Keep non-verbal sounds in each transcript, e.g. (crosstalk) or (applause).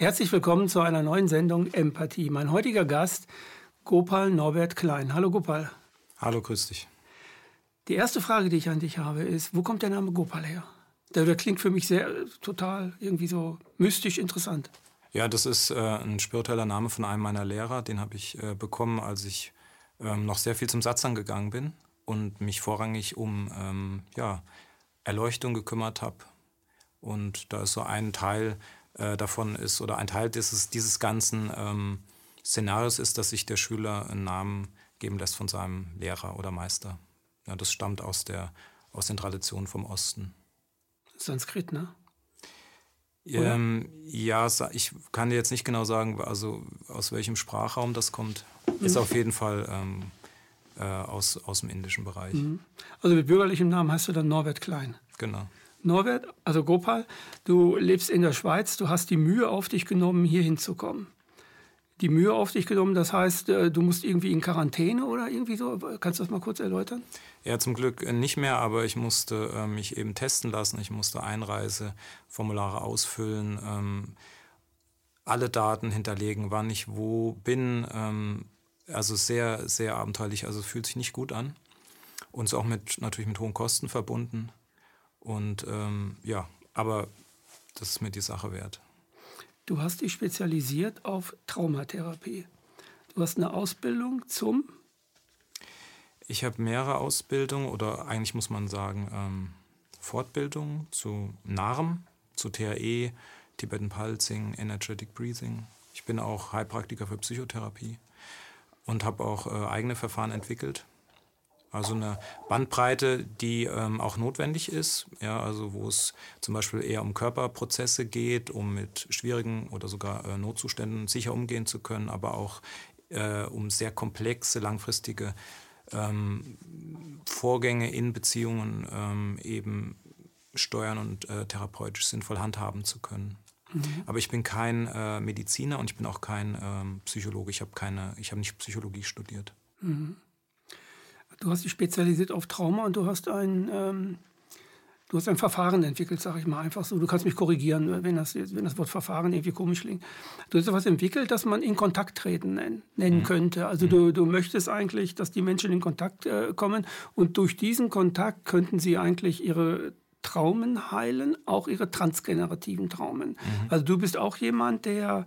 Herzlich willkommen zu einer neuen Sendung Empathie. Mein heutiger Gast, Gopal Norbert Klein. Hallo Gopal. Hallo, grüß dich. Die erste Frage, die ich an dich habe, ist, wo kommt der Name Gopal her? Der, der klingt für mich sehr total irgendwie so mystisch interessant. Ja, das ist äh, ein spiritueller Name von einem meiner Lehrer. Den habe ich äh, bekommen, als ich ähm, noch sehr viel zum Satzang gegangen bin und mich vorrangig um ähm, ja, Erleuchtung gekümmert habe. Und da ist so ein Teil äh, davon ist oder ein Teil dieses, dieses ganzen ähm, Szenarios ist, dass sich der Schüler einen Namen geben lässt von seinem Lehrer oder Meister. Ja, das stammt aus, der, aus den Traditionen vom Osten. Sanskrit, ne? Ähm, ja, ich kann dir jetzt nicht genau sagen, also aus welchem Sprachraum das kommt. Mhm. Ist auf jeden Fall ähm, äh, aus, aus dem indischen Bereich. Mhm. Also mit bürgerlichem Namen heißt du dann Norbert Klein. Genau. Norbert, also Gopal, du lebst in der Schweiz, du hast die Mühe auf dich genommen, hier hinzukommen. Die Mühe auf dich genommen, das heißt, äh, du musst irgendwie in Quarantäne oder irgendwie so. Kannst du das mal kurz erläutern? Ja, zum Glück nicht mehr, aber ich musste äh, mich eben testen lassen. Ich musste Einreiseformulare ausfüllen, ähm, alle Daten hinterlegen, wann ich wo bin. Ähm, also sehr, sehr abenteuerlich. Also fühlt sich nicht gut an. Und ist auch mit, natürlich mit hohen Kosten verbunden. Und ähm, ja, aber das ist mir die Sache wert. Du hast dich spezialisiert auf Traumatherapie. Du hast eine Ausbildung zum? Ich habe mehrere Ausbildungen oder eigentlich muss man sagen ähm, Fortbildungen zu NARM, zu TAE, Tibetan Pulsing, Energetic Breathing. Ich bin auch Heilpraktiker für Psychotherapie und habe auch äh, eigene Verfahren entwickelt. Also eine Bandbreite, die ähm, auch notwendig ist, ja, also wo es zum Beispiel eher um Körperprozesse geht, um mit schwierigen oder sogar äh, Notzuständen sicher umgehen zu können, aber auch äh, um sehr komplexe, langfristige ähm, Vorgänge in Beziehungen ähm, eben steuern und äh, therapeutisch sinnvoll handhaben zu können. Mhm. Aber ich bin kein äh, Mediziner und ich bin auch kein ähm, Psychologe. Ich habe keine, ich habe nicht Psychologie studiert. Mhm. Du hast dich spezialisiert auf Trauma und du hast ein, ähm, du hast ein Verfahren entwickelt, sage ich mal einfach so. Du kannst mich korrigieren, wenn das, wenn das Wort Verfahren irgendwie komisch klingt. Du hast etwas entwickelt, das man in Kontakt treten nennen, nennen mhm. könnte. Also mhm. du, du möchtest eigentlich, dass die Menschen in Kontakt äh, kommen und durch diesen Kontakt könnten sie eigentlich ihre Traumen heilen, auch ihre transgenerativen Traumen. Mhm. Also du bist auch jemand, der,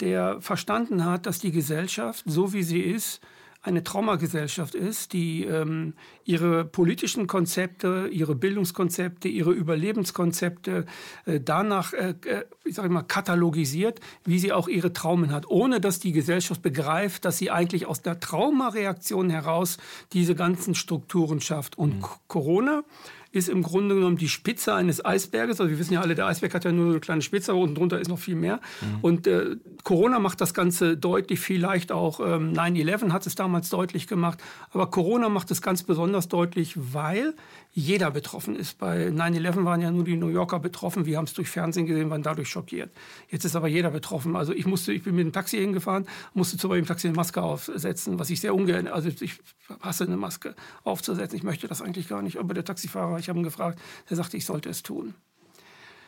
der verstanden hat, dass die Gesellschaft, so wie sie ist, eine Traumagesellschaft ist, die ähm, ihre politischen Konzepte, ihre Bildungskonzepte, ihre Überlebenskonzepte äh, danach, äh, äh ich sage mal, katalogisiert, wie sie auch ihre Traumen hat, ohne dass die Gesellschaft begreift, dass sie eigentlich aus der Traumareaktion heraus diese ganzen Strukturen schafft. Und mhm. Corona ist im Grunde genommen die Spitze eines Eisberges. Also wir wissen ja alle, der Eisberg hat ja nur eine kleine Spitze, aber unten drunter ist noch viel mehr. Mhm. Und äh, Corona macht das Ganze deutlich, vielleicht auch ähm, 9-11 hat es damals deutlich gemacht. Aber Corona macht es ganz besonders deutlich, weil jeder betroffen ist. Bei 9-11 waren ja nur die New Yorker betroffen. Wir haben es durch Fernsehen gesehen, waren dadurch schockiert. Jetzt ist aber jeder betroffen. Also ich musste, ich bin mit dem Taxi hingefahren, musste zu dem Taxi eine Maske aufsetzen, was ich sehr ungern, also ich hasse eine Maske aufzusetzen. Ich möchte das eigentlich gar nicht. Aber der Taxifahrer, ich habe ihn gefragt, der sagte, ich sollte es tun.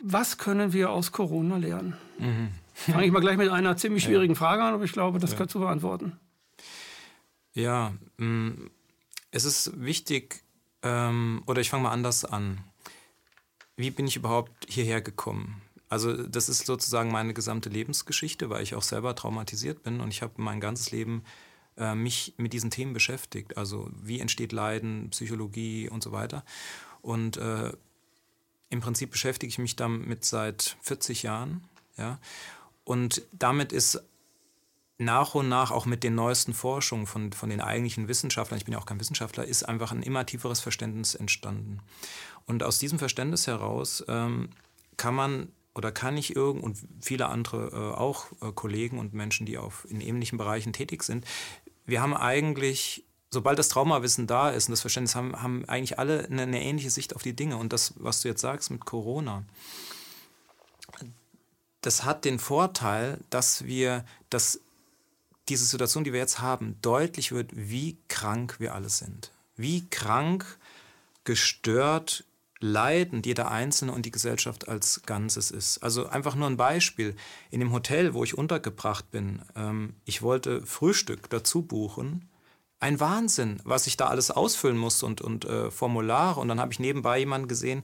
Was können wir aus Corona lernen? Mhm. Fange ich mal gleich mit einer ziemlich schwierigen Frage an, aber ich glaube, das ja. kannst du beantworten. Ja, mm, es ist wichtig, ähm, oder ich fange mal anders an. Wie bin ich überhaupt hierher gekommen? Also das ist sozusagen meine gesamte Lebensgeschichte, weil ich auch selber traumatisiert bin und ich habe mein ganzes Leben äh, mich mit diesen Themen beschäftigt. Also wie entsteht Leiden, Psychologie und so weiter. Und äh, im Prinzip beschäftige ich mich damit seit 40 Jahren. Ja? Und damit ist nach und nach auch mit den neuesten Forschungen von, von den eigentlichen Wissenschaftlern, ich bin ja auch kein Wissenschaftler, ist einfach ein immer tieferes Verständnis entstanden. Und aus diesem Verständnis heraus ähm, kann man oder kann ich irgend und viele andere äh, auch äh, Kollegen und Menschen, die auf in ähnlichen Bereichen tätig sind, wir haben eigentlich sobald das Traumawissen da ist und das Verständnis haben, haben eigentlich alle eine, eine, ähnliche Sicht auf die Dinge. Und das, was du jetzt sagst mit Corona, das hat den Vorteil, dass wir, dass diese Situation, die wir jetzt haben, deutlich wird, wie krank wir alle sind. Wie krank, gestört, leidend jeder Einzelne und die Gesellschaft als Ganzes ist. Also einfach nur ein Beispiel. In dem Hotel, wo ich untergebracht bin, ähm, ich wollte Frühstück dazu buchen. Ein Wahnsinn, was ich da alles ausfüllen muss und, und äh, Formulare. Und dann habe ich nebenbei jemanden gesehen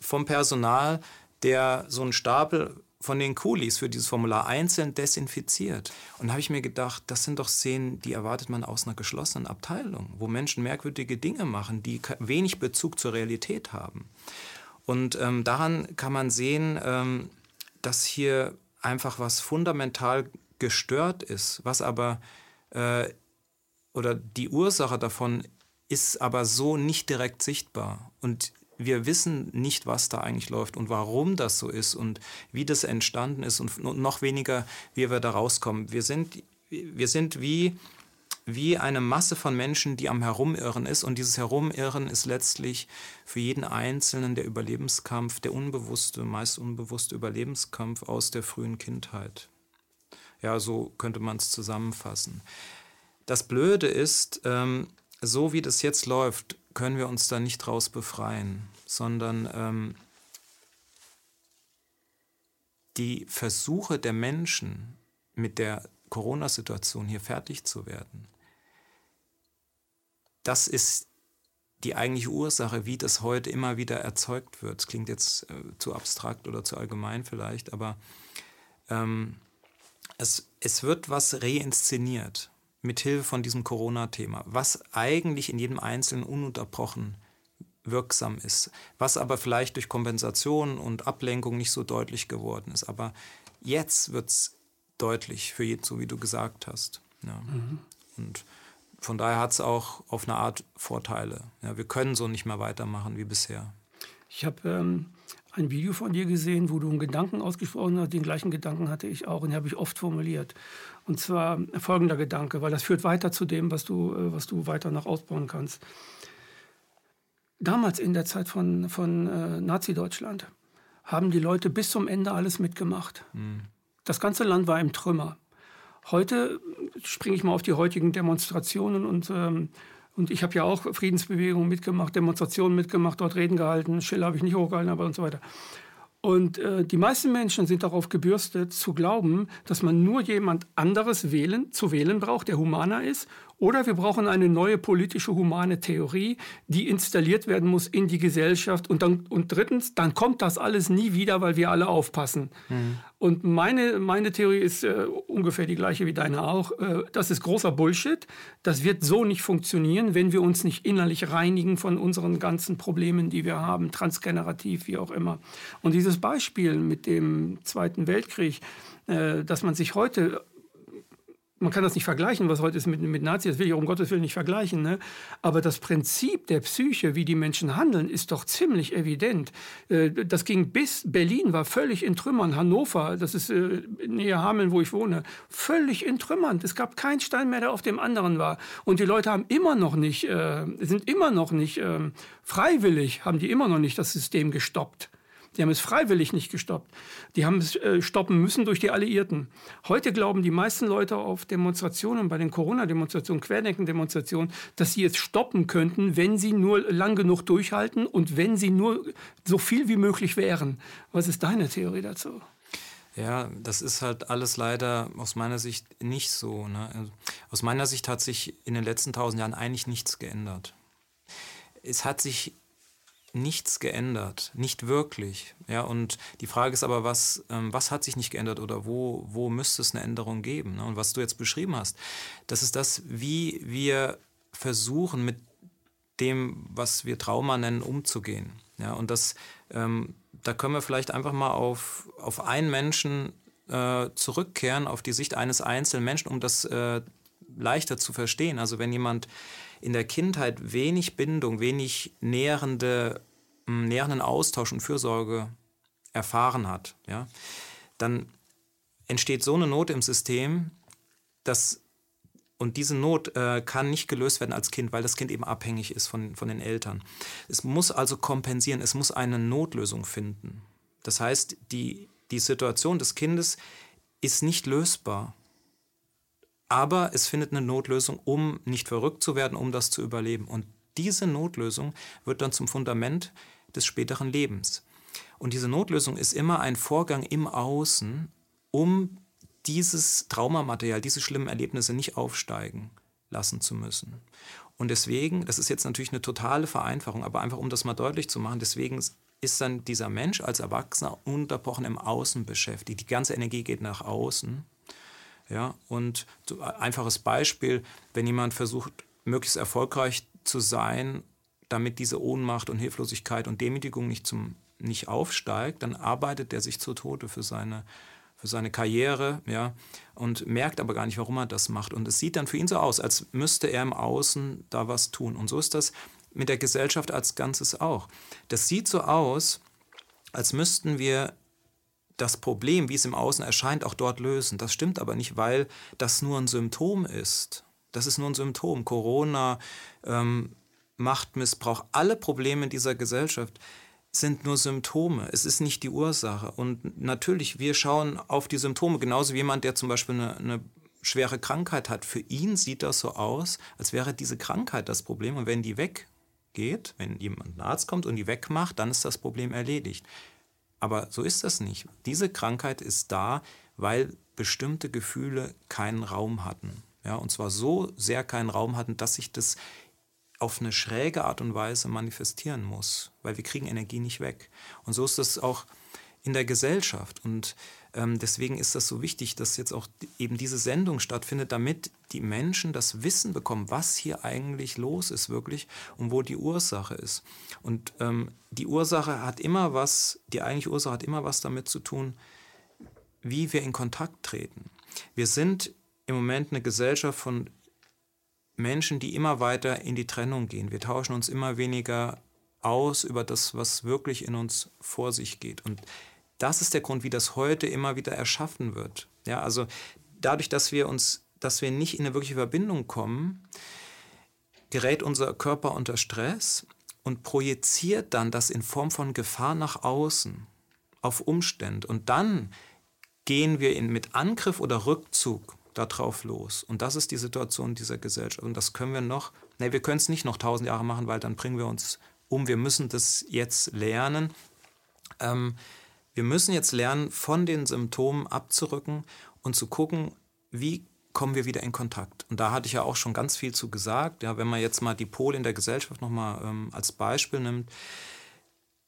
vom Personal, der so einen Stapel von den Kulis für dieses Formular einzeln desinfiziert. Und da habe ich mir gedacht, das sind doch Szenen, die erwartet man aus einer geschlossenen Abteilung, wo Menschen merkwürdige Dinge machen, die wenig Bezug zur Realität haben. Und ähm, daran kann man sehen, ähm, dass hier einfach was fundamental gestört ist, was aber äh, oder die Ursache davon ist aber so nicht direkt sichtbar. Und wir wissen nicht, was da eigentlich läuft und warum das so ist und wie das entstanden ist und noch weniger, wie wir da rauskommen. Wir sind, wir sind wie, wie eine Masse von Menschen, die am Herumirren ist und dieses Herumirren ist letztlich für jeden Einzelnen der Überlebenskampf, der unbewusste, meist unbewusste Überlebenskampf aus der frühen Kindheit. Ja, so könnte man es zusammenfassen. Das Blöde ist, ähm, so wie das jetzt läuft, können wir uns da nicht draus befreien, sondern ähm, die Versuche der Menschen mit der Corona-Situation hier fertig zu werden, das ist die eigentliche Ursache, wie das heute immer wieder erzeugt wird. Es klingt jetzt äh, zu abstrakt oder zu allgemein vielleicht, aber ähm, es, es wird was reinszeniert mithilfe von diesem Corona-Thema, was eigentlich in jedem Einzelnen ununterbrochen wirksam ist, was aber vielleicht durch Kompensation und Ablenkung nicht so deutlich geworden ist. Aber jetzt wird es deutlich für jeden, so wie du gesagt hast. Ja. Mhm. Und von daher hat es auch auf eine Art Vorteile. Ja, wir können so nicht mehr weitermachen wie bisher. Ich habe ähm, ein Video von dir gesehen, wo du einen Gedanken ausgesprochen hast. Den gleichen Gedanken hatte ich auch und den habe ich oft formuliert. Und zwar folgender Gedanke, weil das führt weiter zu dem, was du, äh, was du weiter noch ausbauen kannst. Damals in der Zeit von, von äh, Nazi-Deutschland haben die Leute bis zum Ende alles mitgemacht. Mhm. Das ganze Land war im Trümmer. Heute springe ich mal auf die heutigen Demonstrationen und ähm, und ich habe ja auch Friedensbewegungen mitgemacht, Demonstrationen mitgemacht, dort Reden gehalten. Schiller habe ich nicht hochgehalten, aber und so weiter. Und äh, die meisten Menschen sind darauf gebürstet, zu glauben, dass man nur jemand anderes wählen, zu wählen braucht, der humaner ist oder wir brauchen eine neue politische humane Theorie, die installiert werden muss in die Gesellschaft. Und, dann, und drittens, dann kommt das alles nie wieder, weil wir alle aufpassen. Mhm. Und meine, meine Theorie ist äh, ungefähr die gleiche wie deine auch. Äh, das ist großer Bullshit. Das wird so nicht funktionieren, wenn wir uns nicht innerlich reinigen von unseren ganzen Problemen, die wir haben, transgenerativ, wie auch immer. Und dieses Beispiel mit dem Zweiten Weltkrieg, äh, dass man sich heute man kann das nicht vergleichen, was heute ist mit, mit Nazis, das will ich um Gottes Willen nicht vergleichen. Ne? Aber das Prinzip der Psyche, wie die Menschen handeln, ist doch ziemlich evident. Äh, das ging bis Berlin, war völlig in Trümmern. Hannover, das ist äh, näher Hameln, wo ich wohne, völlig in Trümmern. Es gab keinen Stein mehr, der auf dem anderen war. Und die Leute haben immer noch nicht, äh, sind immer noch nicht ähm, freiwillig, haben die immer noch nicht das System gestoppt. Die haben es freiwillig nicht gestoppt. Die haben es äh, stoppen müssen durch die Alliierten. Heute glauben die meisten Leute auf Demonstrationen, bei den Corona-Demonstrationen, Querdenken-Demonstrationen, dass sie es stoppen könnten, wenn sie nur lang genug durchhalten und wenn sie nur so viel wie möglich wären. Was ist deine Theorie dazu? Ja, das ist halt alles leider aus meiner Sicht nicht so. Ne? Aus meiner Sicht hat sich in den letzten tausend Jahren eigentlich nichts geändert. Es hat sich nichts geändert, nicht wirklich. Ja, und die Frage ist aber, was, ähm, was hat sich nicht geändert oder wo, wo müsste es eine Änderung geben? Ne? Und was du jetzt beschrieben hast, das ist das, wie wir versuchen, mit dem, was wir Trauma nennen, umzugehen. Ja, und das, ähm, da können wir vielleicht einfach mal auf, auf einen Menschen äh, zurückkehren, auf die Sicht eines einzelnen Menschen, um das äh, leichter zu verstehen. Also wenn jemand in der Kindheit wenig Bindung, wenig nährende, hm, nährenden Austausch und Fürsorge erfahren hat, ja, dann entsteht so eine Not im System, dass und diese Not äh, kann nicht gelöst werden als Kind, weil das Kind eben abhängig ist von, von den Eltern. Es muss also kompensieren, es muss eine Notlösung finden. Das heißt, die, die Situation des Kindes ist nicht lösbar aber es findet eine Notlösung, um nicht verrückt zu werden, um das zu überleben. Und diese Notlösung wird dann zum Fundament des späteren Lebens. Und diese Notlösung ist immer ein Vorgang im Außen, um dieses Traumamaterial, diese schlimmen Erlebnisse nicht aufsteigen lassen zu müssen. Und deswegen, das ist jetzt natürlich eine totale Vereinfachung, aber einfach um das mal deutlich zu machen, deswegen ist dann dieser Mensch als Erwachsener unterbrochen im Außen beschäftigt. Die ganze Energie geht nach außen. Ja, und so ein einfaches Beispiel, wenn jemand versucht, möglichst erfolgreich zu sein, damit diese Ohnmacht und Hilflosigkeit und Demütigung nicht, zum, nicht aufsteigt, dann arbeitet er sich zu Tode für seine für seine Karriere, ja, und merkt aber gar nicht, warum er das macht. Und es sieht dann für ihn so aus, als müsste er im Außen da was tun. Und so ist das mit der Gesellschaft als Ganzes auch. Das sieht so aus, als müssten wir das Problem, wie es im Außen erscheint, auch dort lösen. Das stimmt aber nicht, weil das nur ein Symptom ist. Das ist nur ein Symptom. Corona, ähm, Machtmissbrauch, alle Probleme dieser Gesellschaft sind nur Symptome. Es ist nicht die Ursache. Und natürlich, wir schauen auf die Symptome, genauso wie jemand, der zum Beispiel eine, eine schwere Krankheit hat. Für ihn sieht das so aus, als wäre diese Krankheit das Problem. Und wenn die weggeht, wenn jemand ein Arzt kommt und die wegmacht, dann ist das Problem erledigt. Aber so ist das nicht. Diese Krankheit ist da, weil bestimmte Gefühle keinen Raum hatten. Ja, und zwar so sehr keinen Raum hatten, dass sich das auf eine schräge Art und Weise manifestieren muss, weil wir kriegen Energie nicht weg. Und so ist das auch in der Gesellschaft. Und ähm, deswegen ist das so wichtig, dass jetzt auch eben diese Sendung stattfindet, damit die Menschen das Wissen bekommen, was hier eigentlich los ist wirklich und wo die Ursache ist. Und ähm, die Ursache hat immer was, die eigentliche Ursache hat immer was damit zu tun, wie wir in Kontakt treten. Wir sind im Moment eine Gesellschaft von Menschen, die immer weiter in die Trennung gehen. Wir tauschen uns immer weniger aus über das, was wirklich in uns vor sich geht. Und das ist der Grund, wie das heute immer wieder erschaffen wird. Ja, also dadurch, dass wir uns, dass wir nicht in eine wirkliche Verbindung kommen, gerät unser Körper unter Stress und projiziert dann das in Form von Gefahr nach außen auf Umstände. Und dann gehen wir in, mit Angriff oder Rückzug darauf los. Und das ist die Situation dieser Gesellschaft. Und das können wir noch, nee, wir können es nicht noch tausend Jahre machen, weil dann bringen wir uns um. Wir müssen das jetzt lernen. Ähm, wir müssen jetzt lernen, von den Symptomen abzurücken und zu gucken, wie kommen wir wieder in Kontakt. Und da hatte ich ja auch schon ganz viel zu gesagt. Ja, wenn man jetzt mal die Pole in der Gesellschaft nochmal ähm, als Beispiel nimmt.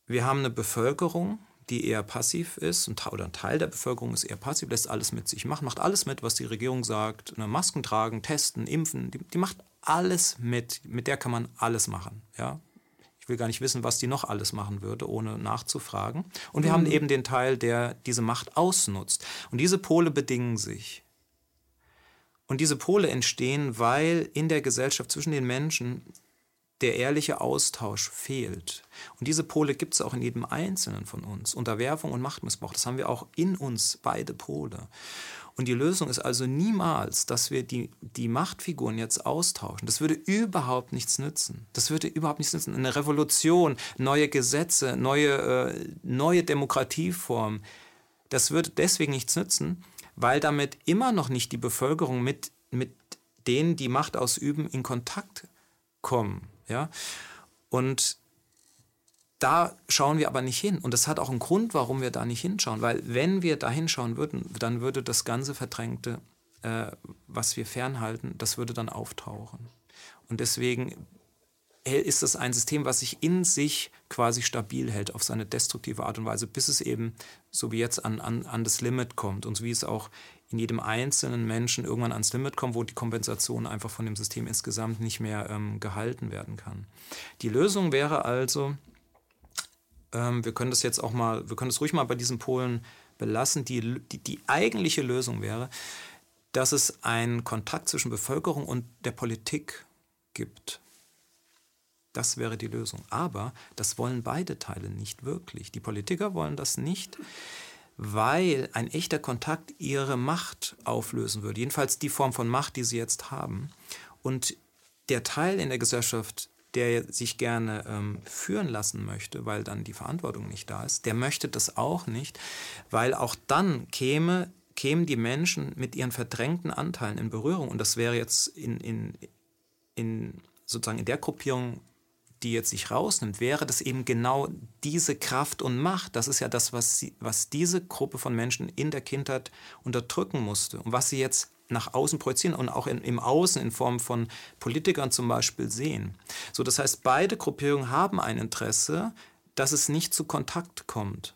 Wir haben eine Bevölkerung, die eher passiv ist, oder ein Teil der Bevölkerung ist eher passiv, lässt alles mit sich machen, macht alles mit, was die Regierung sagt, ne, Masken tragen, testen, impfen, die, die, macht alles mit, mit der kann man alles machen, ja. Ich will gar nicht wissen, was die noch alles machen würde, ohne nachzufragen. Und wir mhm. haben eben den Teil, der diese Macht ausnutzt. Und diese Pole bedingen sich. Und diese Pole entstehen, weil in der Gesellschaft zwischen den Menschen der ehrliche Austausch fehlt. Und diese Pole gibt es auch in jedem Einzelnen von uns. Unterwerfung und Machtmissbrauch, das haben wir auch in uns, beide Pole. Und die Lösung ist also niemals, dass wir die, die Machtfiguren jetzt austauschen. Das würde überhaupt nichts nützen. Das würde überhaupt nichts nützen. Eine Revolution, neue Gesetze, neue, äh, neue Demokratieformen, das würde deswegen nichts nützen, weil damit immer noch nicht die Bevölkerung mit, mit denen, die Macht ausüben, in Kontakt kommen. Ja? Und da schauen wir aber nicht hin. Und das hat auch einen Grund, warum wir da nicht hinschauen. Weil wenn wir da hinschauen würden, dann würde das ganze Verdrängte, äh, was wir fernhalten, das würde dann auftauchen. Und deswegen ist das ein System, was sich in sich quasi stabil hält auf seine destruktive Art und Weise, bis es eben, so wie jetzt, an, an, an das Limit kommt und so wie es auch in jedem einzelnen Menschen irgendwann ans Limit kommt, wo die Kompensation einfach von dem System insgesamt nicht mehr ähm, gehalten werden kann. Die Lösung wäre also, wir können das jetzt auch mal, wir können das ruhig mal bei diesen Polen belassen, die, die, die eigentliche Lösung wäre, dass es einen Kontakt zwischen Bevölkerung und der Politik gibt. Das wäre die Lösung. Aber das wollen beide Teile nicht wirklich. Die Politiker wollen das nicht, weil ein echter Kontakt ihre Macht auflösen würde. Jedenfalls die Form von Macht, die sie jetzt haben. Und der Teil in der Gesellschaft, der sich gerne ähm, führen lassen möchte, weil dann die Verantwortung nicht da ist, der möchte das auch nicht, weil auch dann käme, kämen die Menschen mit ihren verdrängten Anteilen in Berührung. Und das wäre jetzt in, in, in sozusagen in der Gruppierung die jetzt sich rausnimmt, wäre das eben genau diese Kraft und Macht. Das ist ja das, was, sie, was diese Gruppe von Menschen in der Kindheit unterdrücken musste und was sie jetzt nach außen projizieren und auch in, im Außen in Form von Politikern zum Beispiel sehen. So, das heißt, beide Gruppierungen haben ein Interesse, dass es nicht zu Kontakt kommt.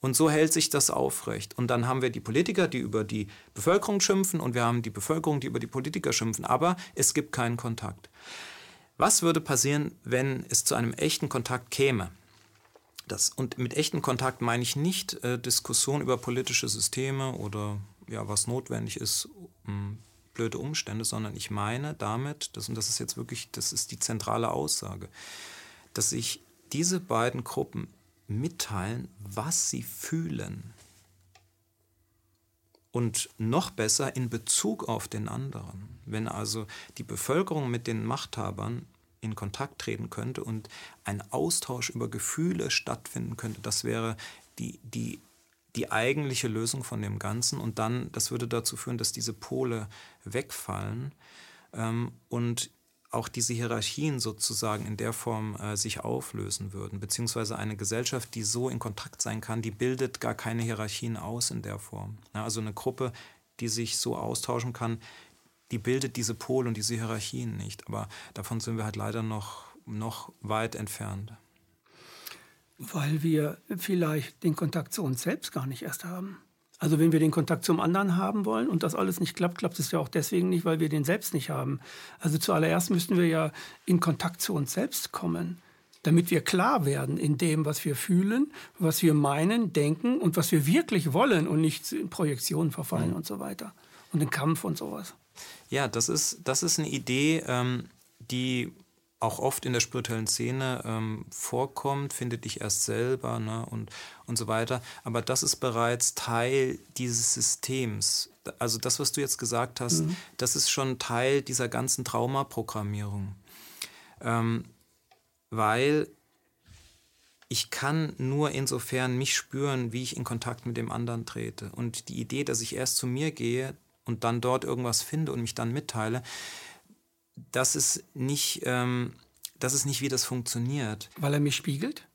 Und so hält sich das aufrecht. Und dann haben wir die Politiker, die über die Bevölkerung schimpfen, und wir haben die Bevölkerung, die über die Politiker schimpfen. Aber es gibt keinen Kontakt. Was würde passieren, wenn es zu einem echten Kontakt käme? Das, und mit echten Kontakt meine ich nicht äh, Diskussion über politische Systeme oder ja, was notwendig ist, um blöde Umstände, sondern ich meine damit, das, und das ist jetzt wirklich, das ist die zentrale Aussage, dass sich diese beiden Gruppen mitteilen, was sie fühlen. Und noch besser in Bezug auf den anderen. Wenn also die Bevölkerung mit den Machthabern in Kontakt treten könnte und ein Austausch über Gefühle stattfinden könnte, das wäre die, die, die eigentliche Lösung von dem Ganzen. Und dann, das würde dazu führen, dass diese Pole wegfallen ähm, und auch diese Hierarchien sozusagen in der Form äh, sich auflösen würden, beziehungsweise eine Gesellschaft, die so in Kontakt sein kann, die bildet gar keine Hierarchien aus in der Form. Ja, also eine Gruppe, die sich so austauschen kann, die bildet diese Pole und diese Hierarchien nicht. Aber davon sind wir halt leider noch, noch weit entfernt. Weil wir vielleicht den Kontakt zu uns selbst gar nicht erst haben. Also wenn wir den Kontakt zum anderen haben wollen und das alles nicht klappt, klappt es ja auch deswegen nicht, weil wir den selbst nicht haben. Also zuallererst müssten wir ja in Kontakt zu uns selbst kommen, damit wir klar werden in dem, was wir fühlen, was wir meinen, denken und was wir wirklich wollen und nicht in Projektionen verfallen mhm. und so weiter und in Kampf und sowas. Ja, das ist, das ist eine Idee, ähm, die auch oft in der spirituellen Szene ähm, vorkommt, finde dich erst selber ne, und, und so weiter. Aber das ist bereits Teil dieses Systems. Also das, was du jetzt gesagt hast, mhm. das ist schon Teil dieser ganzen Traumaprogrammierung. Ähm, weil ich kann nur insofern mich spüren, wie ich in Kontakt mit dem anderen trete. Und die Idee, dass ich erst zu mir gehe und dann dort irgendwas finde und mich dann mitteile, das ist nicht, ähm, das ist nicht, wie das funktioniert. Weil er mich spiegelt?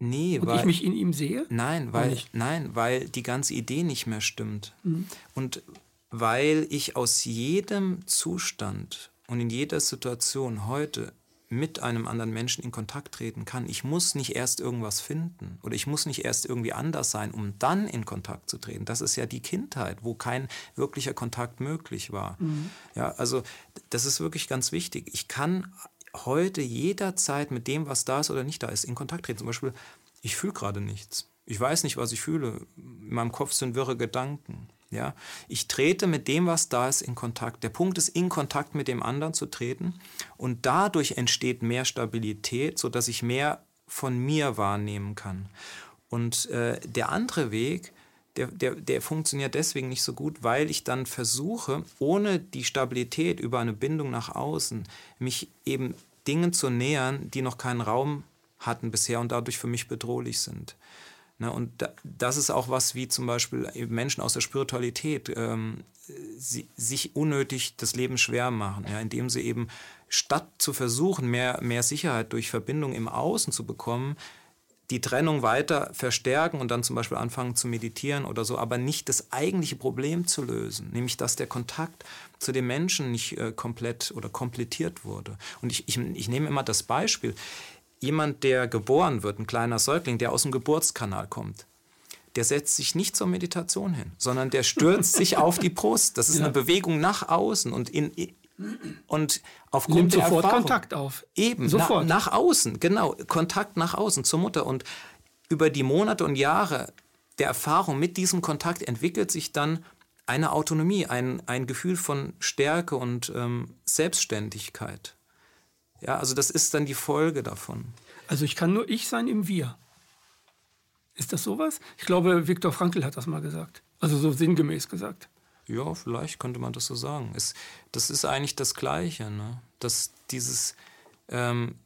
Nee, und weil ich mich in ihm sehe? Nein, weil nein, weil die ganze Idee nicht mehr stimmt. Mhm. Und weil ich aus jedem Zustand und in jeder Situation heute mit einem anderen Menschen in Kontakt treten kann. Ich muss nicht erst irgendwas finden oder ich muss nicht erst irgendwie anders sein, um dann in Kontakt zu treten. Das ist ja die Kindheit, wo kein wirklicher Kontakt möglich war. Mhm. Ja, also das ist wirklich ganz wichtig. Ich kann heute jederzeit mit dem, was da ist oder nicht da ist, in Kontakt treten. Zum Beispiel, ich fühle gerade nichts. Ich weiß nicht, was ich fühle. In meinem Kopf sind wirre Gedanken. Ja, ich trete mit dem, was da ist, in Kontakt. Der Punkt ist, in Kontakt mit dem anderen zu treten und dadurch entsteht mehr Stabilität, sodass ich mehr von mir wahrnehmen kann. Und äh, der andere Weg, der, der, der funktioniert deswegen nicht so gut, weil ich dann versuche, ohne die Stabilität über eine Bindung nach außen, mich eben Dingen zu nähern, die noch keinen Raum hatten bisher und dadurch für mich bedrohlich sind. Ne, und das ist auch was, wie zum Beispiel Menschen aus der Spiritualität ähm, sie, sich unnötig das Leben schwer machen, ja, indem sie eben statt zu versuchen, mehr, mehr Sicherheit durch Verbindung im Außen zu bekommen, die Trennung weiter verstärken und dann zum Beispiel anfangen zu meditieren oder so, aber nicht das eigentliche Problem zu lösen, nämlich dass der Kontakt zu den Menschen nicht äh, komplett oder komplettiert wurde. Und ich, ich, ich nehme immer das Beispiel, jemand, der geboren wird, ein kleiner Säugling, der aus dem Geburtskanal kommt, der setzt sich nicht zur Meditation hin, sondern der stürzt sich (laughs) auf die Brust. Das ist ja. eine Bewegung nach außen und in, und aufgrund Nimmt der sofort Erfahrung, Kontakt auf. Eben, sofort. Na, nach außen, genau, Kontakt nach außen zur Mutter. Und über die Monate und Jahre der Erfahrung mit diesem Kontakt entwickelt sich dann eine Autonomie, ein, ein Gefühl von Stärke und ähm, Selbstständigkeit. Ja, also das ist dann die Folge davon. Also ich kann nur ich sein im Wir. Ist das sowas? Ich glaube, Viktor Frankl hat das mal gesagt. Also so sinngemäß gesagt. Ja, vielleicht könnte man das so sagen. Es, das ist eigentlich das Gleiche. Ne? Dass dieses, ähm,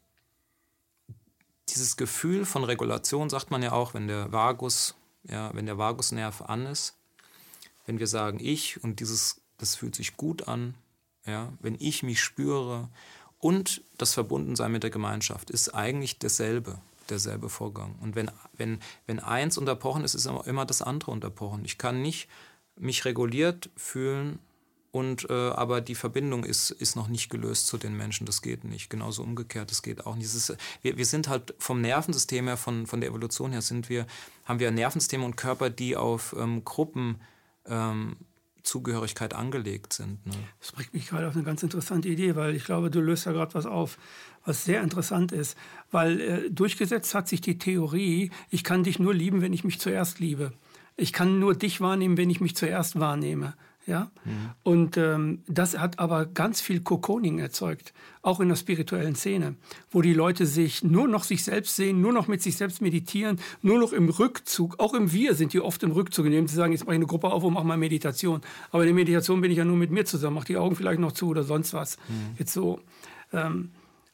dieses Gefühl von Regulation sagt man ja auch, wenn der Vagus, ja, wenn der Vagusnerv an ist, wenn wir sagen ich und dieses, das fühlt sich gut an, ja, wenn ich mich spüre und das Verbundensein mit der Gemeinschaft ist eigentlich dasselbe, derselbe Vorgang. Und wenn, wenn, wenn eins unterbrochen ist, ist immer das andere unterbrochen. Ich kann nicht mich reguliert fühlen und äh, aber die Verbindung ist, ist noch nicht gelöst zu den Menschen. Das geht nicht. Genauso umgekehrt, das geht auch nicht. Ist, wir, wir sind halt vom Nervensystem her, von, von der Evolution her, sind wir, haben wir Nervensysteme und Körper, die auf ähm, Gruppen ähm, Zugehörigkeit angelegt sind. Ne? Das bringt mich gerade auf eine ganz interessante Idee, weil ich glaube, du löst da gerade was auf, was sehr interessant ist. Weil äh, durchgesetzt hat sich die Theorie, ich kann dich nur lieben, wenn ich mich zuerst liebe. Ich kann nur dich wahrnehmen, wenn ich mich zuerst wahrnehme. Ja? Mhm. Und ähm, das hat aber ganz viel Kokoning erzeugt, auch in der spirituellen Szene, wo die Leute sich nur noch sich selbst sehen, nur noch mit sich selbst meditieren, nur noch im Rückzug, auch im Wir sind die oft im Rückzug, indem sie sagen, jetzt mache ich eine Gruppe auf und mache mal Meditation. Aber in der Meditation bin ich ja nur mit mir zusammen, mache die Augen vielleicht noch zu oder sonst was. Mhm. Jetzt so. Ähm,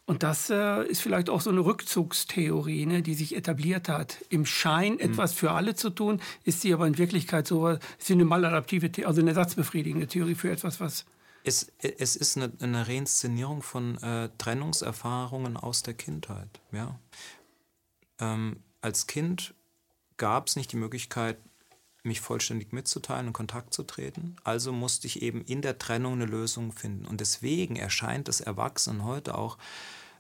und das äh, ist vielleicht auch so eine Rückzugstheorie, ne, die sich etabliert hat. Im Schein mhm. etwas für alle zu tun, ist sie aber in Wirklichkeit so ist eine maladaptive, also eine ersatzbefriedigende Theorie für etwas, was. Es, es ist eine, eine Reinszenierung von äh, Trennungserfahrungen aus der Kindheit. Ja? Ähm, als Kind gab es nicht die Möglichkeit, mich vollständig mitzuteilen und Kontakt zu treten. Also musste ich eben in der Trennung eine Lösung finden. Und deswegen erscheint das Erwachsenen heute auch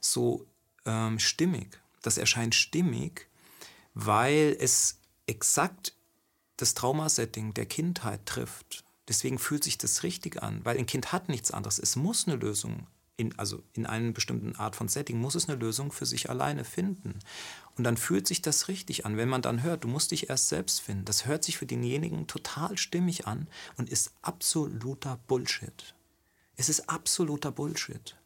so ähm, stimmig. Das erscheint stimmig, weil es exakt das Traumasetting der Kindheit trifft. Deswegen fühlt sich das richtig an, weil ein Kind hat nichts anderes. Es muss eine Lösung, in, also in einer bestimmten Art von Setting, muss es eine Lösung für sich alleine finden. Und dann fühlt sich das richtig an, wenn man dann hört, du musst dich erst selbst finden. Das hört sich für denjenigen total stimmig an und ist absoluter Bullshit. Es ist absoluter Bullshit.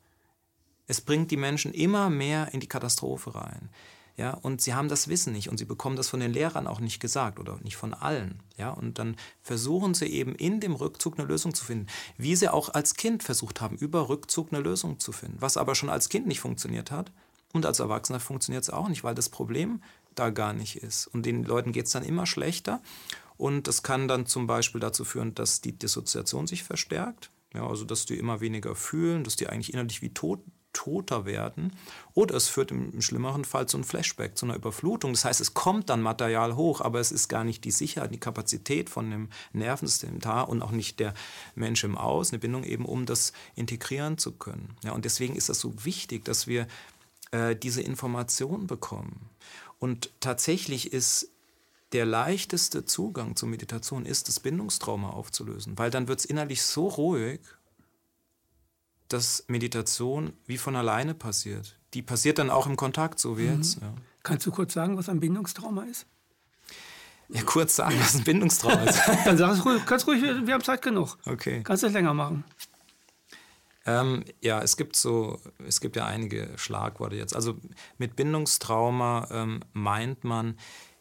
Es bringt die Menschen immer mehr in die Katastrophe rein. Ja, und sie haben das Wissen nicht und sie bekommen das von den Lehrern auch nicht gesagt oder nicht von allen. Ja, und dann versuchen sie eben in dem Rückzug eine Lösung zu finden, wie sie auch als Kind versucht haben, über Rückzug eine Lösung zu finden, was aber schon als Kind nicht funktioniert hat und als Erwachsener funktioniert es auch nicht, weil das Problem da gar nicht ist. Und den Leuten geht es dann immer schlechter. Und das kann dann zum Beispiel dazu führen, dass die Dissoziation sich verstärkt. Ja, also dass die immer weniger fühlen, dass die eigentlich innerlich wie tot, toter werden. Oder es führt im, im schlimmeren Fall zu einem Flashback, zu einer Überflutung. Das heißt, es kommt dann Material hoch, aber es ist gar nicht die Sicherheit, die Kapazität von dem Nervensystem da und auch nicht der Mensch im Aus, eine Bindung eben, um das integrieren zu können. Ja, und deswegen ist das so wichtig, dass wir äh, diese Information bekommen. Und tatsächlich ist der leichteste Zugang zur Meditation ist, das Bindungstrauma aufzulösen, weil dann wird es innerlich so ruhig, dass Meditation wie von alleine passiert. Die passiert dann auch im Kontakt, so wie mhm. jetzt. Ja. Kannst du kurz sagen, was ein Bindungstrauma ist? Ja, kurz sagen, was ein Bindungstrauma ist. (laughs) dann sag es ruhig, ganz ruhig, wir haben Zeit genug. Okay. Kannst du es länger machen. Ähm, ja, es gibt so, es gibt ja einige Schlagworte jetzt. Also mit Bindungstrauma ähm, meint man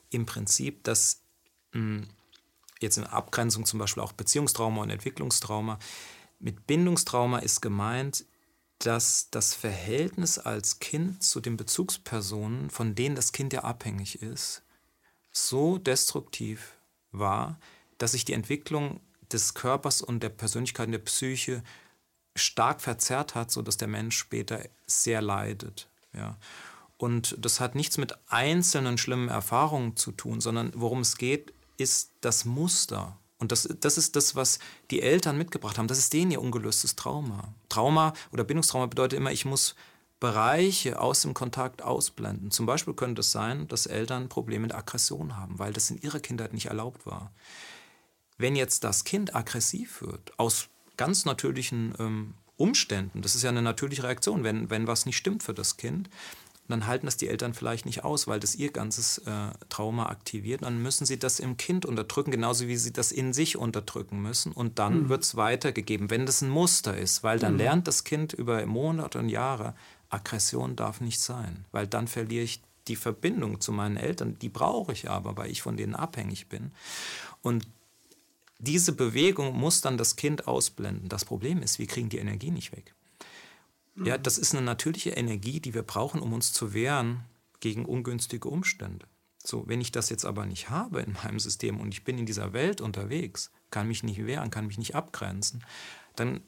im Prinzip, dass mh, hm, jetzt in Abgrenzung zum Beispiel auch Beziehungstrauma und Entwicklungstrauma, mit Bindungstrauma ist gemeint, dass das Verhältnis als Kind zu den Bezugspersonen, von denen das Kind ja abhängig ist, so destruktiv war, dass sich die Entwicklung des Körpers und der Persönlichkeit und der Psyche stark verzerrt hat, sodass der Mensch später sehr leidet. Ja. Und das hat nichts mit einzelnen schlimmen Erfahrungen zu tun, sondern worum es geht, ist das Muster. Und das, das ist das, was die Eltern mitgebracht haben. Das ist denen ihr ungelöstes Trauma. Trauma oder Bindungstrauma bedeutet immer, ich muss Bereiche aus dem Kontakt ausblenden. Zum Beispiel könnte es sein, dass Eltern Probleme mit Aggression haben, weil das in ihrer Kindheit nicht erlaubt war. Wenn jetzt das Kind aggressiv wird, aus ganz natürlichen ähm, Umständen. Das ist ja eine natürliche Reaktion, wenn, wenn was nicht stimmt für das Kind. Dann halten das die Eltern vielleicht nicht aus, weil das ihr ganzes äh, Trauma aktiviert. Dann müssen sie das im Kind unterdrücken, genauso wie sie das in sich unterdrücken müssen. Und dann mhm. wird es weitergegeben, wenn das ein Muster ist, weil dann mhm. lernt das Kind über Monate und Jahre, Aggression darf nicht sein, weil dann verliere ich die Verbindung zu meinen Eltern. Die brauche ich aber, weil ich von denen abhängig bin. Und diese Bewegung muss dann das Kind ausblenden. Das Problem ist, wir kriegen die Energie nicht weg. Ja, das ist eine natürliche Energie, die wir brauchen, um uns zu wehren gegen ungünstige Umstände. So, wenn ich das jetzt aber nicht habe in meinem System und ich bin in dieser Welt unterwegs, kann mich nicht wehren, kann mich nicht abgrenzen, dann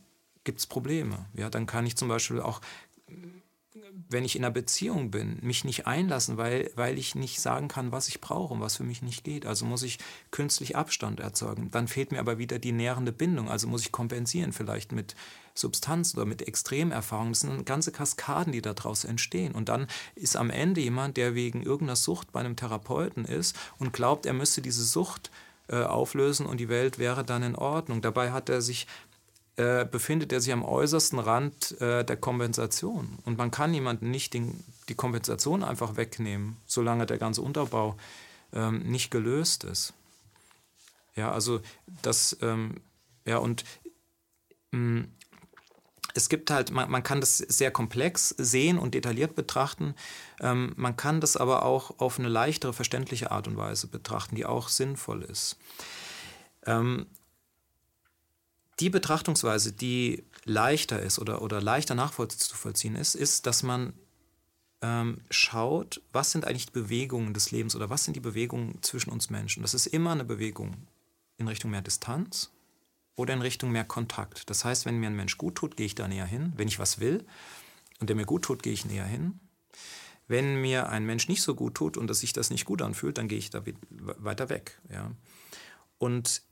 gibt es Probleme. Ja, dann kann ich zum Beispiel auch wenn ich in einer Beziehung bin, mich nicht einlassen, weil, weil ich nicht sagen kann, was ich brauche und was für mich nicht geht. Also muss ich künstlich Abstand erzeugen. Dann fehlt mir aber wieder die nährende Bindung. Also muss ich kompensieren, vielleicht mit Substanz oder mit Extremerfahrungen. Das sind ganze Kaskaden, die daraus entstehen. Und dann ist am Ende jemand, der wegen irgendeiner Sucht bei einem Therapeuten ist und glaubt, er müsste diese Sucht äh, auflösen und die Welt wäre dann in Ordnung. Dabei hat er sich äh, befindet er sich am äußersten Rand äh, der Kompensation. Und man kann jemanden nicht den, die Kompensation einfach wegnehmen, solange der ganze Unterbau ähm, nicht gelöst ist. Ja, also das, ähm, ja, und mh, mm, es gibt halt, man, man, kann das sehr komplex sehen und detailliert betrachten. Ähm, man kann das aber auch auf eine leichtere, verständliche Art und Weise betrachten, die auch sinnvoll ist. Ähm, die Betrachtungsweise, die leichter ist oder, oder leichter nachvollziehen ist, ist, dass man ähm, schaut, was sind eigentlich die Bewegungen des Lebens oder was sind die Bewegungen zwischen uns Menschen. Das ist immer eine Bewegung in Richtung mehr Distanz oder in Richtung mehr Kontakt. Das heißt, wenn mir ein Mensch gut tut, gehe ich da näher hin. Wenn ich was will und der mir gut tut, gehe ich näher hin. Wenn mir ein Mensch nicht so gut tut und dass sich das nicht gut anfühlt, dann gehe ich da weiter weg. Ja. Und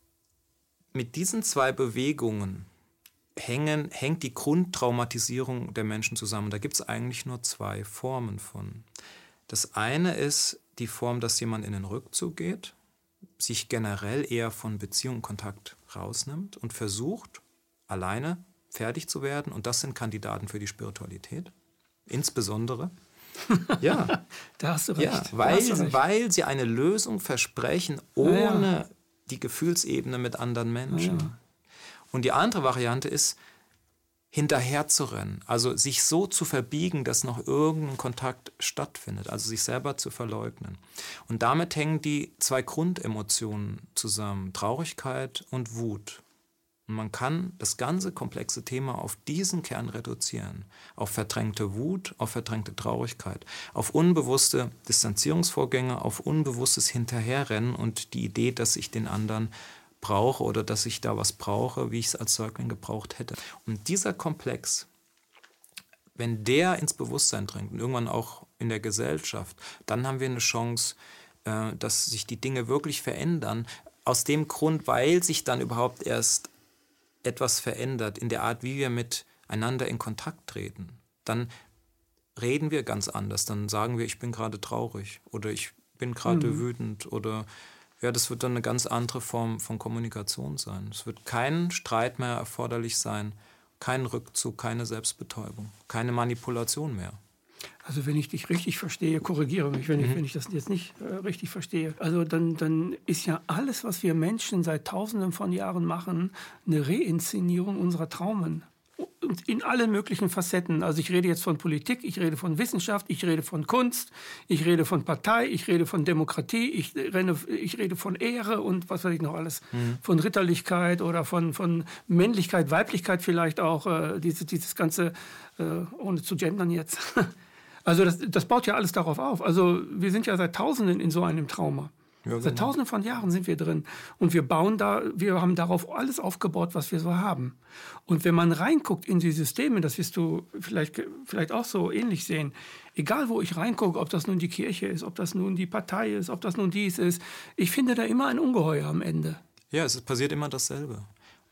mit diesen zwei Bewegungen hängen, hängt die Grundtraumatisierung der Menschen zusammen. Da gibt es eigentlich nur zwei Formen von. Das eine ist die Form, dass jemand in den Rückzug geht, sich generell eher von Beziehung und Kontakt rausnimmt und versucht, alleine fertig zu werden. Und das sind Kandidaten für die Spiritualität. Insbesondere. (laughs) ja, da hast du recht. Ja, weil, du recht. weil sie eine Lösung versprechen, ohne ja, ja die Gefühlsebene mit anderen Menschen. Ja. Und die andere Variante ist, hinterher zu rennen, also sich so zu verbiegen, dass noch irgendein Kontakt stattfindet, also sich selber zu verleugnen. Und damit hängen die zwei Grundemotionen zusammen, Traurigkeit und Wut. Und man kann das ganze komplexe Thema auf diesen Kern reduzieren. Auf verdrängte Wut, auf verdrängte Traurigkeit, auf unbewusste Distanzierungsvorgänge, auf unbewusstes Hinterherrennen und die Idee, dass ich den anderen brauche oder dass ich da was brauche, wie ich es als Säugling gebraucht hätte. Und dieser Komplex, wenn der ins Bewusstsein dringt und irgendwann auch in der Gesellschaft, dann haben wir eine Chance, äh, dass sich die Dinge wirklich verändern. Aus dem Grund, weil sich dann überhaupt erst etwas verändert in der Art, wie wir miteinander in Kontakt treten, dann reden wir ganz anders. Dann sagen wir, ich bin gerade traurig oder ich bin gerade mhm. wütend oder ja, das wird dann eine ganz andere Form von Kommunikation sein. Es wird kein Streit mehr erforderlich sein, kein Rückzug, keine Selbstbetäubung, keine Manipulation mehr. Also wenn ich dich richtig verstehe, korrigiere mich, wenn ich, mhm. wenn ich das jetzt nicht äh, richtig verstehe. Also dann, dann ist ja alles, was wir Menschen seit Tausenden von Jahren machen, eine Reinszenierung unserer Traumen. Und in allen möglichen Facetten. Also ich rede jetzt von Politik, ich rede von Wissenschaft, ich rede von Kunst, ich rede von Partei, ich rede von Demokratie, ich rede, ich rede von Ehre und was weiß ich noch alles. Mhm. Von Ritterlichkeit oder von, von Männlichkeit, Weiblichkeit vielleicht auch. Äh, diese, dieses ganze, äh, ohne zu gendern jetzt. (laughs) Also das, das baut ja alles darauf auf. Also wir sind ja seit Tausenden in so einem Trauma. Ja, genau. Seit Tausenden von Jahren sind wir drin. Und wir bauen da, wir haben darauf alles aufgebaut, was wir so haben. Und wenn man reinguckt in die Systeme, das wirst du vielleicht, vielleicht auch so ähnlich sehen, egal wo ich reingucke, ob das nun die Kirche ist, ob das nun die Partei ist, ob das nun dies ist, ich finde da immer ein Ungeheuer am Ende. Ja, es passiert immer dasselbe.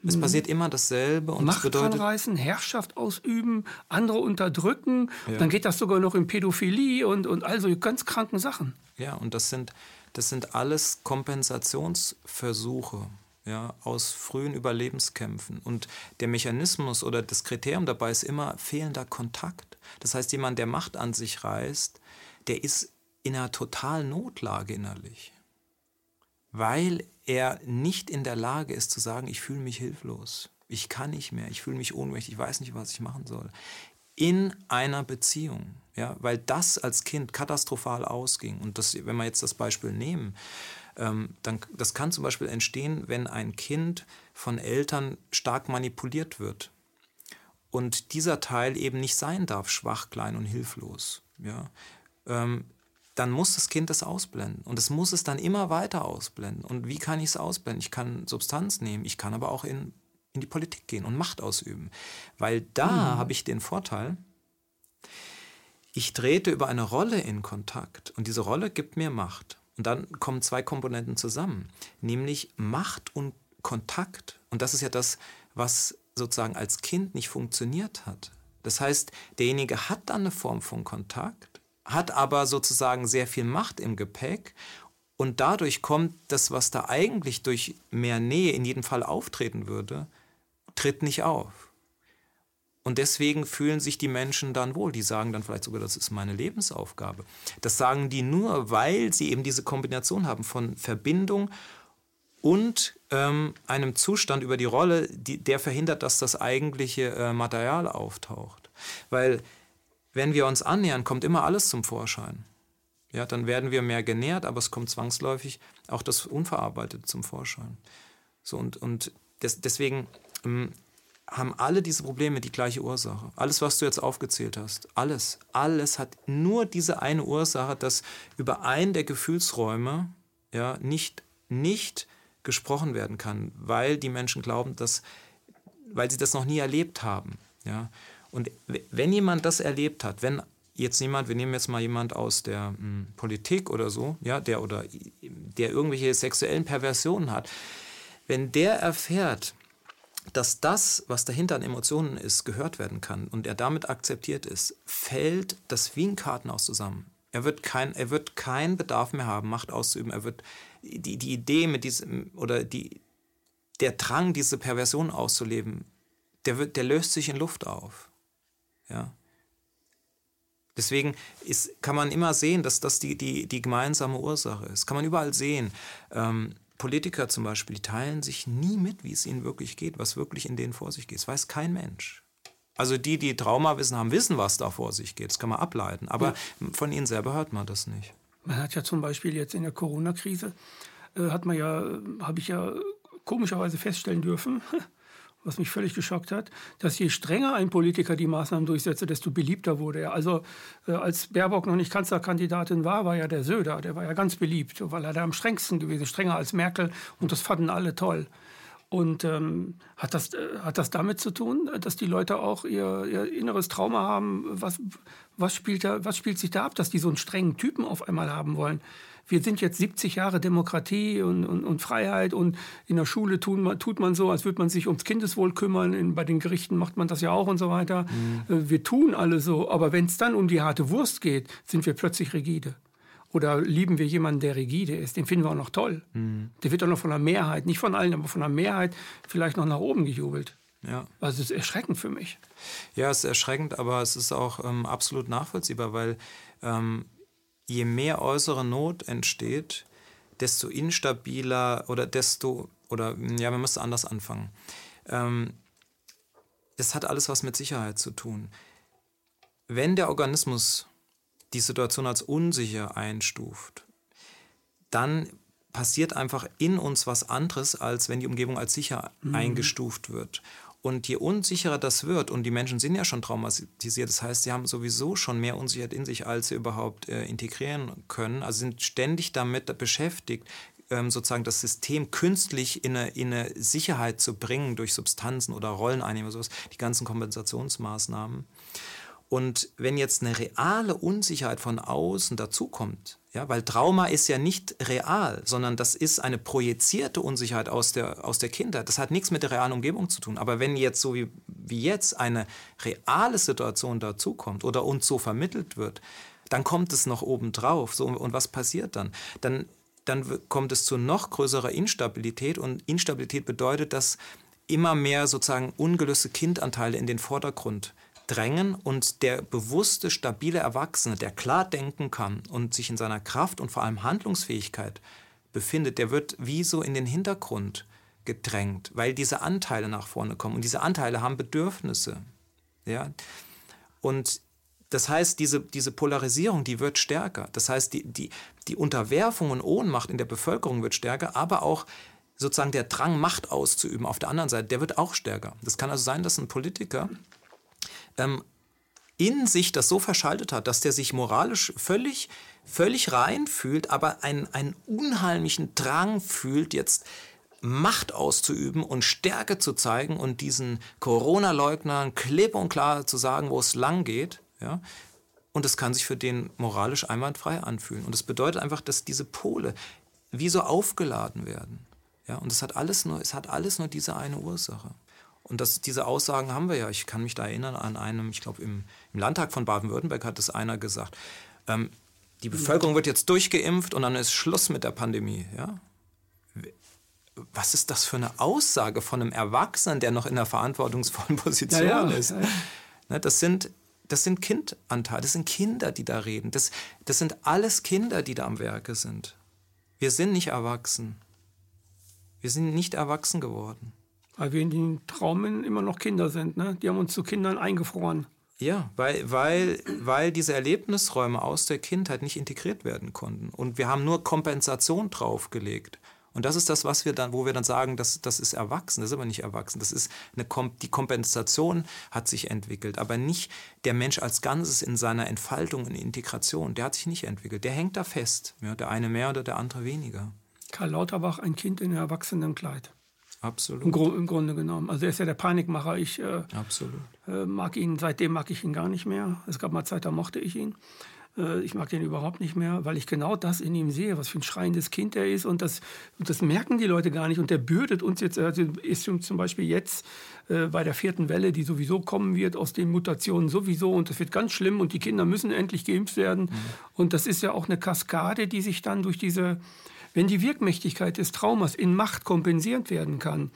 Es mhm. passiert immer dasselbe. Und Macht bedeutet, anreißen, Herrschaft ausüben, andere unterdrücken. Ja. Dann geht das sogar noch in Pädophilie und, und all so ganz kranken Sachen. Ja, und das sind, das sind alles Kompensationsversuche ja, aus frühen Überlebenskämpfen. Und der Mechanismus oder das Kriterium dabei ist immer fehlender Kontakt. Das heißt, jemand, der Macht an sich reißt, der ist in einer totalen Notlage innerlich. Weil er nicht in der Lage ist zu sagen, ich fühle mich hilflos, ich kann nicht mehr, ich fühle mich ohnmächtig, ich weiß nicht, was ich machen soll. In einer Beziehung, ja, weil das als Kind katastrophal ausging. Und das, wenn wir jetzt das Beispiel nehmen, ähm, dann das kann zum Beispiel entstehen, wenn ein Kind von Eltern stark manipuliert wird und dieser Teil eben nicht sein darf, schwach, klein und hilflos. Ja, ähm, dann muss das Kind das ausblenden. Und es muss es dann immer weiter ausblenden. Und wie kann ich es ausblenden? Ich kann Substanz nehmen, ich kann aber auch in, in die Politik gehen und Macht ausüben. Weil da mhm. habe ich den Vorteil, ich trete über eine Rolle in Kontakt und diese Rolle gibt mir Macht. Und dann kommen zwei Komponenten zusammen, nämlich Macht und Kontakt. Und das ist ja das, was sozusagen als Kind nicht funktioniert hat. Das heißt, derjenige hat dann eine Form von Kontakt, hat aber sozusagen sehr viel Macht im Gepäck und dadurch kommt das, was da eigentlich durch mehr Nähe in jedem Fall auftreten würde, tritt nicht auf. Und deswegen fühlen sich die Menschen dann wohl. Die sagen dann vielleicht sogar, das ist meine Lebensaufgabe. Das sagen die nur, weil sie eben diese Kombination haben von Verbindung und ähm, einem Zustand über die Rolle, die, der verhindert, dass das eigentliche äh, Material auftaucht. Weil wenn wir uns annähern, kommt immer alles zum Vorschein. Ja, dann werden wir mehr genährt, aber es kommt zwangsläufig auch das Unverarbeitete zum Vorschein. So, und, und des, deswegen ähm, haben alle diese Probleme die gleiche Ursache. Alles, was du jetzt aufgezählt hast, alles, alles hat nur diese eine Ursache, dass über einen der Gefühlsräume ja, nicht, nicht gesprochen werden kann, weil die Menschen glauben, dass, weil sie das noch nie erlebt haben. Ja. Und wenn jemand das erlebt hat, wenn jetzt jemand, wir nehmen jetzt mal jemand aus der m, hm, Politik oder so, ja, der oder der irgendwelche sexuellen Perversionen hat, wenn der erfährt, dass das, was dahinter an Emotionen ist, gehört werden kann und er damit akzeptiert ist, fällt das wie ein Kartenhaus zusammen. Er wird, kein, er wird keinen Bedarf mehr haben, Macht auszuüben. Er wird die, die Idee mit diesem oder die, der Drang, diese Perversion auszuleben, der, wird, der löst sich in Luft auf. Ja. Deswegen ist, kann man immer sehen, dass das die, die, die gemeinsame Ursache ist. Kann man überall sehen. Ähm, Politiker zum Beispiel, die teilen sich nie mit, wie es ihnen wirklich geht, was wirklich in denen vor sich geht. Das weiß kein Mensch. Also die, die Traumawissen haben, wissen, was da vor sich geht. Das kann man ableiten. Aber ja. von ihnen selber hört man das nicht. Man hat ja zum Beispiel jetzt in der Corona-Krise, äh, hat man ja, habe ich ja komischerweise feststellen dürfen, (laughs) was mich völlig geschockt hat, dass je strenger ein Politiker die Maßnahmen durchsetzte, desto beliebter wurde er. Also äh, als Baerbock noch nicht Kanzlerkandidatin war, war ja der Söder, der war ja ganz beliebt, weil er da am strengsten gewesen, strenger als Merkel und das fanden alle toll. Und ähm, hat, das, äh, hat das damit zu tun, dass die Leute auch ihr, ihr inneres Trauma haben? Was, was, spielt da, was spielt sich da ab, dass die so einen strengen Typen auf einmal haben wollen? Wir sind jetzt 70 Jahre Demokratie und, und, und Freiheit und in der Schule tun, tut man so, als würde man sich ums Kindeswohl kümmern. In, bei den Gerichten macht man das ja auch und so weiter. Mhm. Äh, wir tun alle so, aber wenn es dann um die harte Wurst geht, sind wir plötzlich rigide. Oder lieben wir jemanden, der rigide ist? Den finden wir auch noch toll. Mhm. Der wird auch noch von der Mehrheit, nicht von allen, aber von der Mehrheit vielleicht noch nach oben gejubelt. Ja. Also es ist erschreckend für mich. Ja, es ist erschreckend, aber es ist auch ähm, absolut nachvollziehbar, weil ähm, je mehr äußere Not entsteht, desto instabiler oder desto, oder ja, man müsste anders anfangen. Ähm, das hat alles was mit Sicherheit zu tun. Wenn der Organismus die Situation als unsicher einstuft, dann passiert einfach in uns was anderes, als wenn die Umgebung als sicher mhm. eingestuft wird. Und je unsicherer das wird, und die Menschen sind ja schon traumatisiert, das heißt, sie haben sowieso schon mehr Unsicherheit in sich, als sie überhaupt äh, integrieren können, also sind ständig damit beschäftigt, ähm, sozusagen das System künstlich in eine, in eine Sicherheit zu bringen durch Substanzen oder Rolleneinnehmer, sowas, die ganzen Kompensationsmaßnahmen. Und wenn jetzt eine reale Unsicherheit von außen dazukommt, ja, weil Trauma ist ja nicht real, sondern das ist eine projizierte Unsicherheit aus der, aus der Kindheit. Das hat nichts mit der realen Umgebung zu tun. Aber wenn jetzt so wie, wie jetzt eine reale Situation dazukommt oder uns so vermittelt wird, dann kommt es noch obendrauf. So, und was passiert dann? Dann, dann kommt es zu noch größerer Instabilität. Und Instabilität bedeutet, dass immer mehr sozusagen ungelöste Kindanteile in den Vordergrund drängen und der bewusste, stabile Erwachsene, der klar denken kann und sich in seiner Kraft und vor allem Handlungsfähigkeit befindet, der wird wie so in den Hintergrund gedrängt, weil diese Anteile nach vorne kommen und diese Anteile haben Bedürfnisse. Ja? Und das heißt, diese, diese Polarisierung, die wird stärker. Das heißt, die, die, die Unterwerfung und Ohnmacht in der Bevölkerung wird stärker, aber auch sozusagen der Drang, Macht auszuüben auf der anderen Seite, der wird auch stärker. Das kann also sein, dass ein Politiker ähm, in sich das so verschaltet hat, dass der sich moralisch völlig, völlig rein fühlt, aber einen, einen unheimlichen Drang fühlt, jetzt Macht auszuüben und Stärke zu zeigen und diesen Corona-Leugnern klipp und klar zu sagen, wo es lang geht. Ja? und es kann sich für den moralisch einwandfrei anfühlen. Und das bedeutet einfach, dass diese Pole wie so aufgeladen werden. Ja, und es hat alles nur, es hat alles nur diese eine Ursache. Und das, diese Aussagen haben wir ja. Ich kann mich da erinnern an einem, ich glaube, im, im Landtag von Baden-Württemberg hat es einer gesagt. Ähm, die Bevölkerung wird jetzt durchgeimpft und dann ist Schluss mit der Pandemie. Ja? Was ist das für eine Aussage von einem Erwachsenen, der noch in einer verantwortungsvollen (laughs) Position ja, ja. ist? Ne, das sind, das sind Kindanteile, das sind Kinder, die da reden. Das, das sind alles Kinder, die da am Werke sind. Wir sind nicht erwachsen. Wir sind nicht erwachsen geworden. Weil wir in den Traumen immer noch Kinder sind. Ne? Die haben uns zu Kindern eingefroren. Ja, weil, weil, weil diese Erlebnisräume aus der Kindheit nicht integriert werden konnten. Und wir haben nur Kompensation draufgelegt. Und das ist das, was wir dann, wo wir dann sagen, das, das ist erwachsen, das ist aber nicht erwachsen. Das ist eine die Kompensation hat sich entwickelt, aber nicht der Mensch als Ganzes in seiner Entfaltung und Integration. Der hat sich nicht entwickelt. Der hängt da fest. Ja, der eine mehr oder der andere weniger. Karl Lauterbach, ein Kind in Erwachsenenkleid. Absolut. Im, Gru im, Grunde genommen. Also er ist ja der Panikmacher. Ich äh. Äh, mag ihn, seitdem mag ich ihn gar nicht mehr. Es gab mal Zeit, da mochte ich ihn. Äh, ich mag den überhaupt nicht mehr, weil ich genau das in ihm sehe, was für ein schreiendes Kind er ist. Und das, und das merken die Leute gar nicht. Und der bürdet uns jetzt, also ist zum Beispiel jetzt äh, bei der vierten Welle, die sowieso kommen wird, aus den Mutationen sowieso. Und das wird ganz schlimm. Und die Kinder müssen endlich geimpft werden. Mhm. Und das ist ja auch eine Kaskade, die sich dann durch diese, wenn die Wirkmächtigkeit des Traumas in Macht kompensiert werden kann,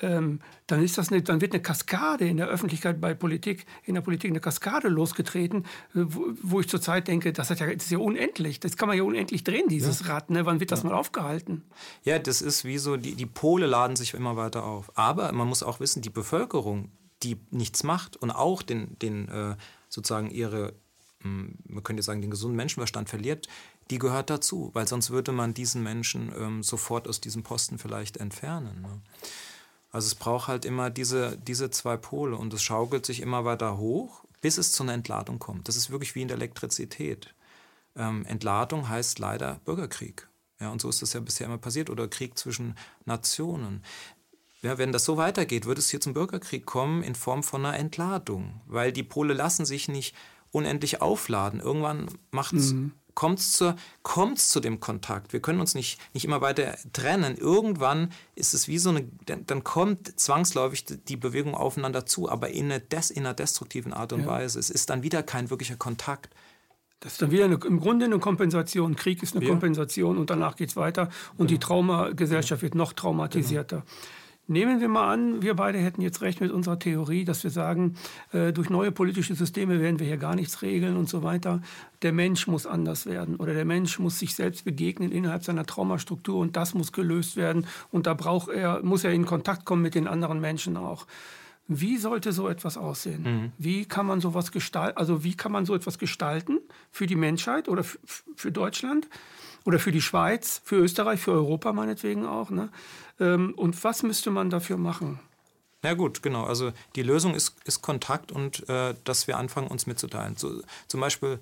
ähm, dann, ist das eine, dann wird eine Kaskade in der Öffentlichkeit bei Politik, in der Politik eine Kaskade losgetreten, äh, wo, wo ich zurzeit denke, das, hat ja, das ist ja unendlich. Das kann man ja unendlich drehen, dieses ja. Rad. Ne? Wann wird das ja. mal aufgehalten? Ja, das ist wie so, die, die Pole laden sich immer weiter auf. Aber man muss auch wissen, die Bevölkerung, die nichts macht und auch den, den äh, sozusagen ihre, hm, man könnte sagen, den gesunden Menschenverstand verliert, die gehört dazu, weil sonst würde man diesen Menschen ähm, sofort aus diesem Posten vielleicht entfernen. Ne? Also es braucht halt immer diese, diese zwei Pole und es schaukelt sich immer weiter hoch, bis es zu einer Entladung kommt. Das ist wirklich wie in der Elektrizität. Ähm, Entladung heißt leider Bürgerkrieg. Ja, und so ist das ja bisher immer passiert oder Krieg zwischen Nationen. Ja, wenn das so weitergeht, wird es hier zum Bürgerkrieg kommen in Form von einer Entladung, weil die Pole lassen sich nicht unendlich aufladen. Irgendwann macht es mhm kommt es zu, kommt's zu dem Kontakt. Wir können uns nicht, nicht immer weiter trennen. Irgendwann ist es wie so eine, dann kommt zwangsläufig die Bewegung aufeinander zu, aber in, eine des, in einer destruktiven Art und ja. Weise. Es ist dann wieder kein wirklicher Kontakt. Das ist dann wieder eine, im Grunde eine Kompensation. Krieg ist eine ja. Kompensation und danach geht es weiter und ja. die Traumagesellschaft wird noch traumatisierter. Genau. Nehmen wir mal an, wir beide hätten jetzt recht mit unserer Theorie, dass wir sagen, äh, durch neue politische Systeme werden wir hier gar nichts regeln und so weiter. Der Mensch muss anders werden oder der Mensch muss sich selbst begegnen innerhalb seiner Traumastruktur und das muss gelöst werden und da braucht er, muss er in Kontakt kommen mit den anderen Menschen auch. Wie sollte so etwas aussehen? Mhm. Wie kann man sowas gestalten? Also wie kann man so etwas gestalten für die Menschheit oder für Deutschland oder für die Schweiz, für Österreich, für Europa meinetwegen auch? Ne? Ähm, und was müsste man dafür machen? Na gut, genau. Also die Lösung ist, ist Kontakt und äh, dass wir anfangen, uns mitzuteilen. So, zum Beispiel.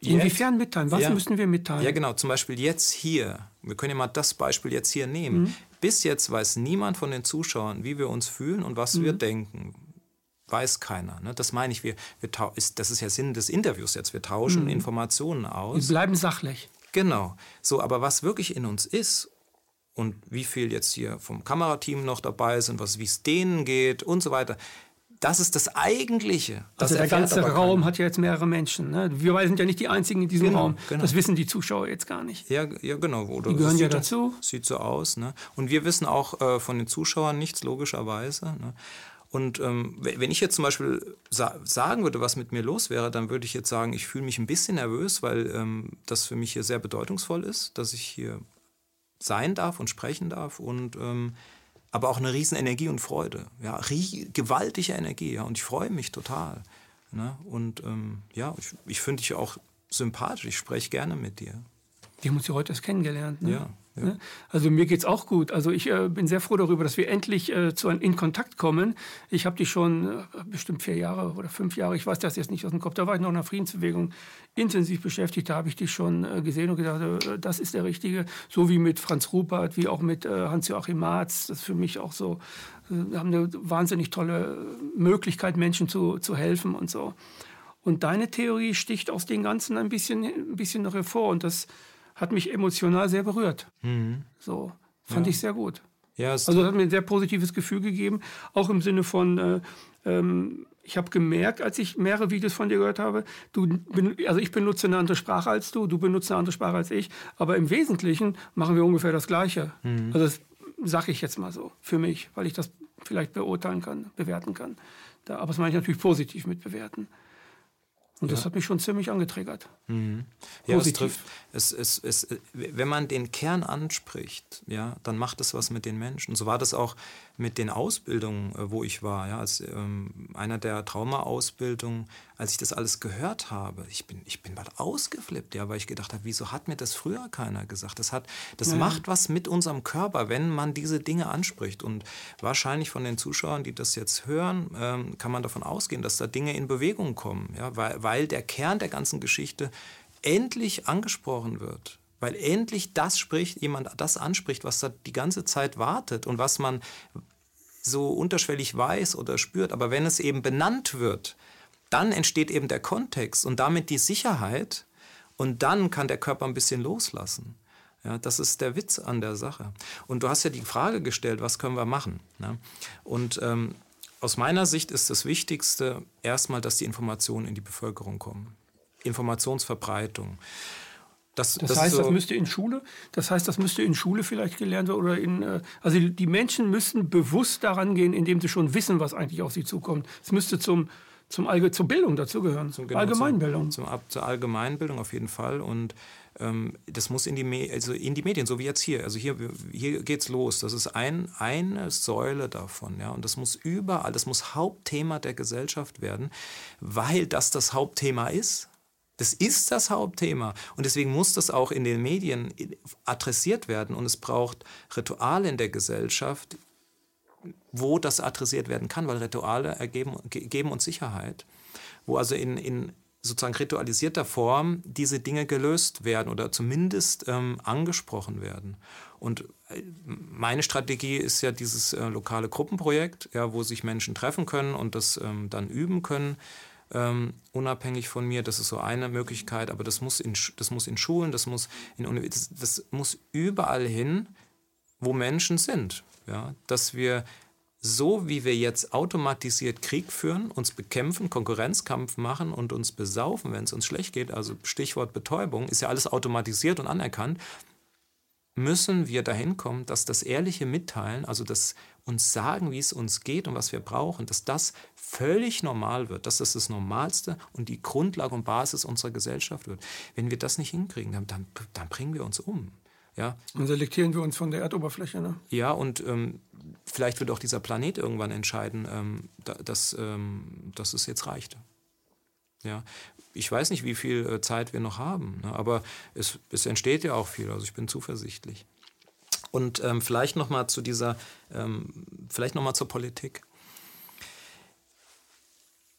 Inwiefern mitteilen? Was ja, müssen wir mitteilen? Ja, genau. Zum Beispiel jetzt hier. Wir können ja mal das Beispiel jetzt hier nehmen. Mhm. Bis jetzt weiß niemand von den Zuschauern, wie wir uns fühlen und was mhm. wir denken. Weiß keiner. Ne? Das meine ich. Wir, wir ist, das ist ja Sinn des Interviews jetzt. Wir tauschen mhm. Informationen aus. Wir bleiben sachlich. Genau. So, aber was wirklich in uns ist und wie viel jetzt hier vom Kamerateam noch dabei sind, was wie es denen geht und so weiter. Das ist das Eigentliche. Das also der ganze Raum keiner. hat ja jetzt mehrere Menschen. Ne? Wir sind ja nicht die Einzigen in diesem genau, Raum. Genau. Das wissen die Zuschauer jetzt gar nicht. Ja, ja genau. Oder die gehören ja dazu. Sieht so aus. Ne? Und wir wissen auch äh, von den Zuschauern nichts, logischerweise. Ne? Und ähm, wenn ich jetzt zum Beispiel sa sagen würde, was mit mir los wäre, dann würde ich jetzt sagen, ich fühle mich ein bisschen nervös, weil ähm, das für mich hier sehr bedeutungsvoll ist, dass ich hier sein darf und sprechen darf und ähm, aber auch eine riesen Energie und Freude. Ja, gewaltige Energie, ja, und ich freue mich total. Ne? Und ähm, ja, ich, ich finde dich auch sympathisch, ich spreche gerne mit dir. Die haben uns ja heute erst kennengelernt. Ne? Ja. Ja. Ne? Also mir geht es auch gut. Also ich äh, bin sehr froh darüber, dass wir endlich äh, zu, in Kontakt kommen. Ich habe dich schon äh, bestimmt vier Jahre oder fünf Jahre, ich weiß das jetzt nicht aus dem Kopf, da war ich noch in der Friedensbewegung intensiv beschäftigt. Da habe ich dich schon äh, gesehen und gedacht, äh, das ist der Richtige. So wie mit Franz Rupert, wie auch mit äh, Hans-Joachim Marz. Das ist für mich auch so. Wir haben eine wahnsinnig tolle Möglichkeit, Menschen zu, zu helfen und so. Und deine Theorie sticht aus den Ganzen ein bisschen, ein bisschen noch hervor. Und das hat mich emotional sehr berührt. Mhm. So, fand ja. ich sehr gut. Ja, also das hat mir ein sehr positives Gefühl gegeben, auch im Sinne von, äh, ähm, ich habe gemerkt, als ich mehrere Videos von dir gehört habe, du, also ich benutze eine andere Sprache als du, du benutzt eine andere Sprache als ich, aber im Wesentlichen machen wir ungefähr das Gleiche. Mhm. Also das sage ich jetzt mal so für mich, weil ich das vielleicht beurteilen kann, bewerten kann. Da, aber das meine ich natürlich positiv mit bewerten. Und ja. das hat mich schon ziemlich angetriggert. Mhm. Ja, es trifft. Es, es, es, wenn man den Kern anspricht, ja, dann macht es was mit den Menschen. So war das auch mit den Ausbildungen, äh, wo ich war. Ja, als ähm, einer der Trauma-Ausbildungen, als ich das alles gehört habe, ich bin, ich bin bald ausgeflippt, ja, weil ich gedacht habe, wieso hat mir das früher keiner gesagt? Das, hat, das ja. macht was mit unserem Körper, wenn man diese Dinge anspricht. Und wahrscheinlich von den Zuschauern, die das jetzt hören, ähm, kann man davon ausgehen, dass da Dinge in Bewegung kommen, ja, weil, weil der Kern der ganzen Geschichte endlich angesprochen wird weil endlich das spricht, jemand das anspricht, was da die ganze Zeit wartet und was man so unterschwellig weiß oder spürt. Aber wenn es eben benannt wird, dann entsteht eben der Kontext und damit die Sicherheit und dann kann der Körper ein bisschen loslassen. Ja, das ist der Witz an der Sache. Und du hast ja die Frage gestellt, was können wir machen? Ne? Und ähm, aus meiner Sicht ist das Wichtigste erstmal, dass die Informationen in die Bevölkerung kommen. Informationsverbreitung. Das, das, das heißt, so das müsste in Schule, das heißt, das müsste in Schule vielleicht gelernt werden oder in, äh, also die Menschen müssen bewusst daran gehen, indem sie schon wissen, was eigentlich auf sie zukommt. Es müsste zum, zum Allge zur Bildung dazugehören, zum, genau, Allgemeinbildung. Zum, zum, zur Allgemeinbildung auf jeden Fall und ähm, das muss in die, also in die Medien, so wie jetzt hier. Also hier, hier geht's los. Das ist ein, eine Säule davon, ja. Und das muss überall, das muss Hauptthema der Gesellschaft werden, weil das das Hauptthema ist. Das ist das Hauptthema. Und deswegen muss das auch in den Medien adressiert werden. Und es braucht Rituale in der Gesellschaft, wo das adressiert werden kann, weil Rituale ergeben, geben uns Sicherheit, wo also in, in sozusagen ritualisierter Form diese Dinge gelöst werden oder zumindest ähm, angesprochen werden. Und äh, meine Strategie ist ja dieses äh, lokale Gruppenprojekt, ja, wo sich Menschen treffen können und das ähm, dann üben können ähm, unabhängig von mir. Das ist so eine Möglichkeit, aber das muss in, das muss in Schulen, das muss, in, das, das muss überall hin, wo Menschen sind. Ja? Dass wir so wie wir jetzt automatisiert Krieg führen, uns bekämpfen, Konkurrenzkampf machen und uns besaufen, wenn es uns schlecht geht, also Stichwort Betäubung, ist ja alles automatisiert und anerkannt, müssen wir dahin kommen, dass das ehrliche Mitteilen, also das uns sagen, wie es uns geht und was wir brauchen, dass das völlig normal wird, dass das das Normalste und die Grundlage und Basis unserer Gesellschaft wird. Wenn wir das nicht hinkriegen, dann, dann, dann bringen wir uns um. Ja. Dann selektieren wir uns von der Erdoberfläche. Ne? Ja, und ähm, vielleicht wird auch dieser Planet irgendwann entscheiden, ähm, dass, ähm, dass es jetzt reicht. Ja. Ich weiß nicht, wie viel äh, Zeit wir noch haben, ne? aber es, es entsteht ja auch viel, also ich bin zuversichtlich. Und ähm, vielleicht nochmal zu dieser, ähm, vielleicht nochmal zur Politik.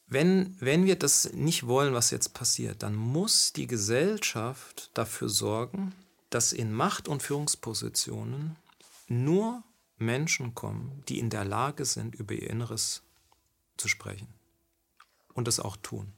Wenn, wenn wir das nicht wollen, was jetzt passiert, dann muss die Gesellschaft dafür sorgen, dass in Macht- und Führungspositionen nur Menschen kommen, die in der Lage sind, über ihr Inneres zu sprechen und das auch tun.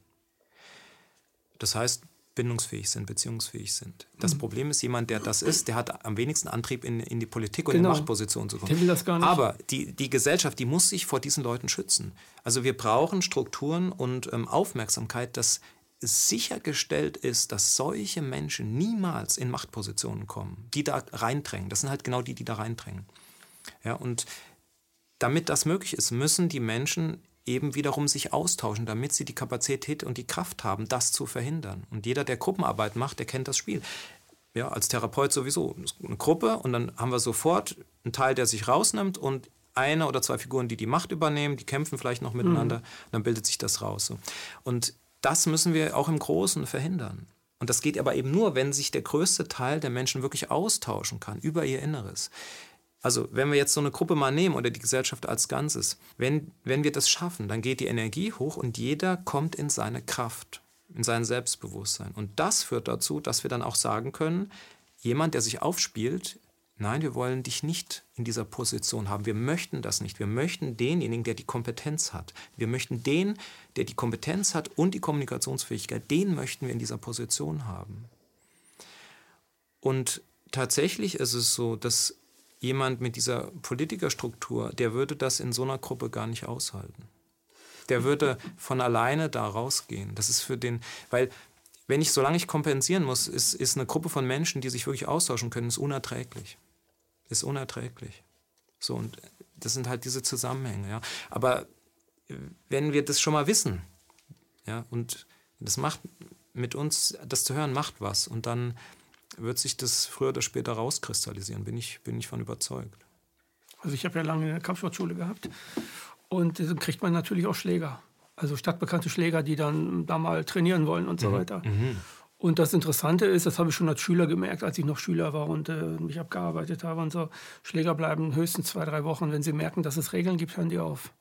Das heißt, bindungsfähig sind, beziehungsfähig sind. Das mhm. Problem ist, jemand, der das ist, der hat am wenigsten Antrieb, in, in die Politik und genau. in Machtpositionen zu kommen. Der will das gar nicht. Aber die, die Gesellschaft, die muss sich vor diesen Leuten schützen. Also wir brauchen Strukturen und ähm, Aufmerksamkeit, dass sichergestellt ist, dass solche Menschen niemals in Machtpositionen kommen, die da reindrängen. Das sind halt genau die, die da reindrängen. Ja, und damit das möglich ist, müssen die Menschen eben wiederum sich austauschen, damit sie die Kapazität und die Kraft haben, das zu verhindern. Und jeder, der Gruppenarbeit macht, der kennt das Spiel. Ja, als Therapeut sowieso. Eine Gruppe und dann haben wir sofort einen Teil, der sich rausnimmt und eine oder zwei Figuren, die die Macht übernehmen, die kämpfen vielleicht noch miteinander, mhm. dann bildet sich das raus. Und das müssen wir auch im Großen verhindern. Und das geht aber eben nur, wenn sich der größte Teil der Menschen wirklich austauschen kann über ihr Inneres. Also wenn wir jetzt so eine Gruppe mal nehmen oder die Gesellschaft als Ganzes, wenn, wenn wir das schaffen, dann geht die Energie hoch und jeder kommt in seine Kraft, in sein Selbstbewusstsein. Und das führt dazu, dass wir dann auch sagen können, jemand, der sich aufspielt, Nein, wir wollen dich nicht in dieser Position haben. Wir möchten das nicht. Wir möchten denjenigen, der die Kompetenz hat. Wir möchten den, der die Kompetenz hat und die Kommunikationsfähigkeit, den möchten wir in dieser Position haben. Und tatsächlich ist es so, dass jemand mit dieser Politikerstruktur, der würde das in so einer Gruppe gar nicht aushalten. Der würde von alleine da rausgehen. Das ist für den, weil wenn ich, solange ich kompensieren muss, ist, ist eine Gruppe von Menschen, die sich wirklich austauschen können, ist unerträglich ist unerträglich. So, und das sind halt diese Zusammenhänge, ja. Aber wenn wir das schon mal wissen, ja, und das macht mit uns, das zu hören, macht was. Und dann wird sich das früher oder später rauskristallisieren, bin ich, bin ich von überzeugt. Also ich habe ja lange eine Kampfsportschule gehabt und dann kriegt man natürlich auch Schläger. Also stadtbekannte Schläger, die dann da mal trainieren wollen und so mhm. weiter. Mhm. Und das Interessante ist, das habe ich schon als Schüler gemerkt, als ich noch Schüler war und äh, mich abgearbeitet habe und so, Schläger bleiben höchstens zwei, drei Wochen. Wenn sie merken, dass es Regeln gibt, hören die auf.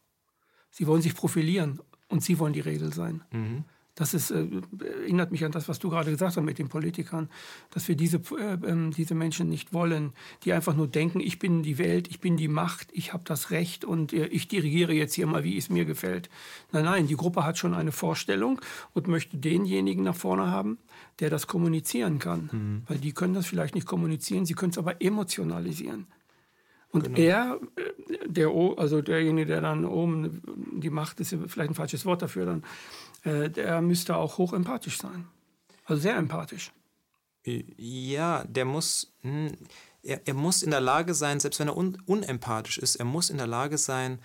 Sie wollen sich profilieren und sie wollen die Regel sein. Mhm das ist, äh, erinnert mich an das, was du gerade gesagt hast mit den Politikern, dass wir diese, äh, äh, diese Menschen nicht wollen, die einfach nur denken, ich bin die Welt, ich bin die Macht, ich habe das Recht und äh, ich dirigiere jetzt hier mal, wie es mir gefällt. Nein, nein, die Gruppe hat schon eine Vorstellung und möchte denjenigen nach vorne haben, der das kommunizieren kann. Mhm. Weil die können das vielleicht nicht kommunizieren, sie können es aber emotionalisieren. Und genau. er, äh, der, also derjenige, der dann oben die Macht, ist vielleicht ein falsches Wort dafür, dann äh, der müsste auch hochempathisch sein. Also sehr empathisch. Ja, der muss, hm, er, er muss in der Lage sein, selbst wenn er un, unempathisch ist, er muss in der Lage sein,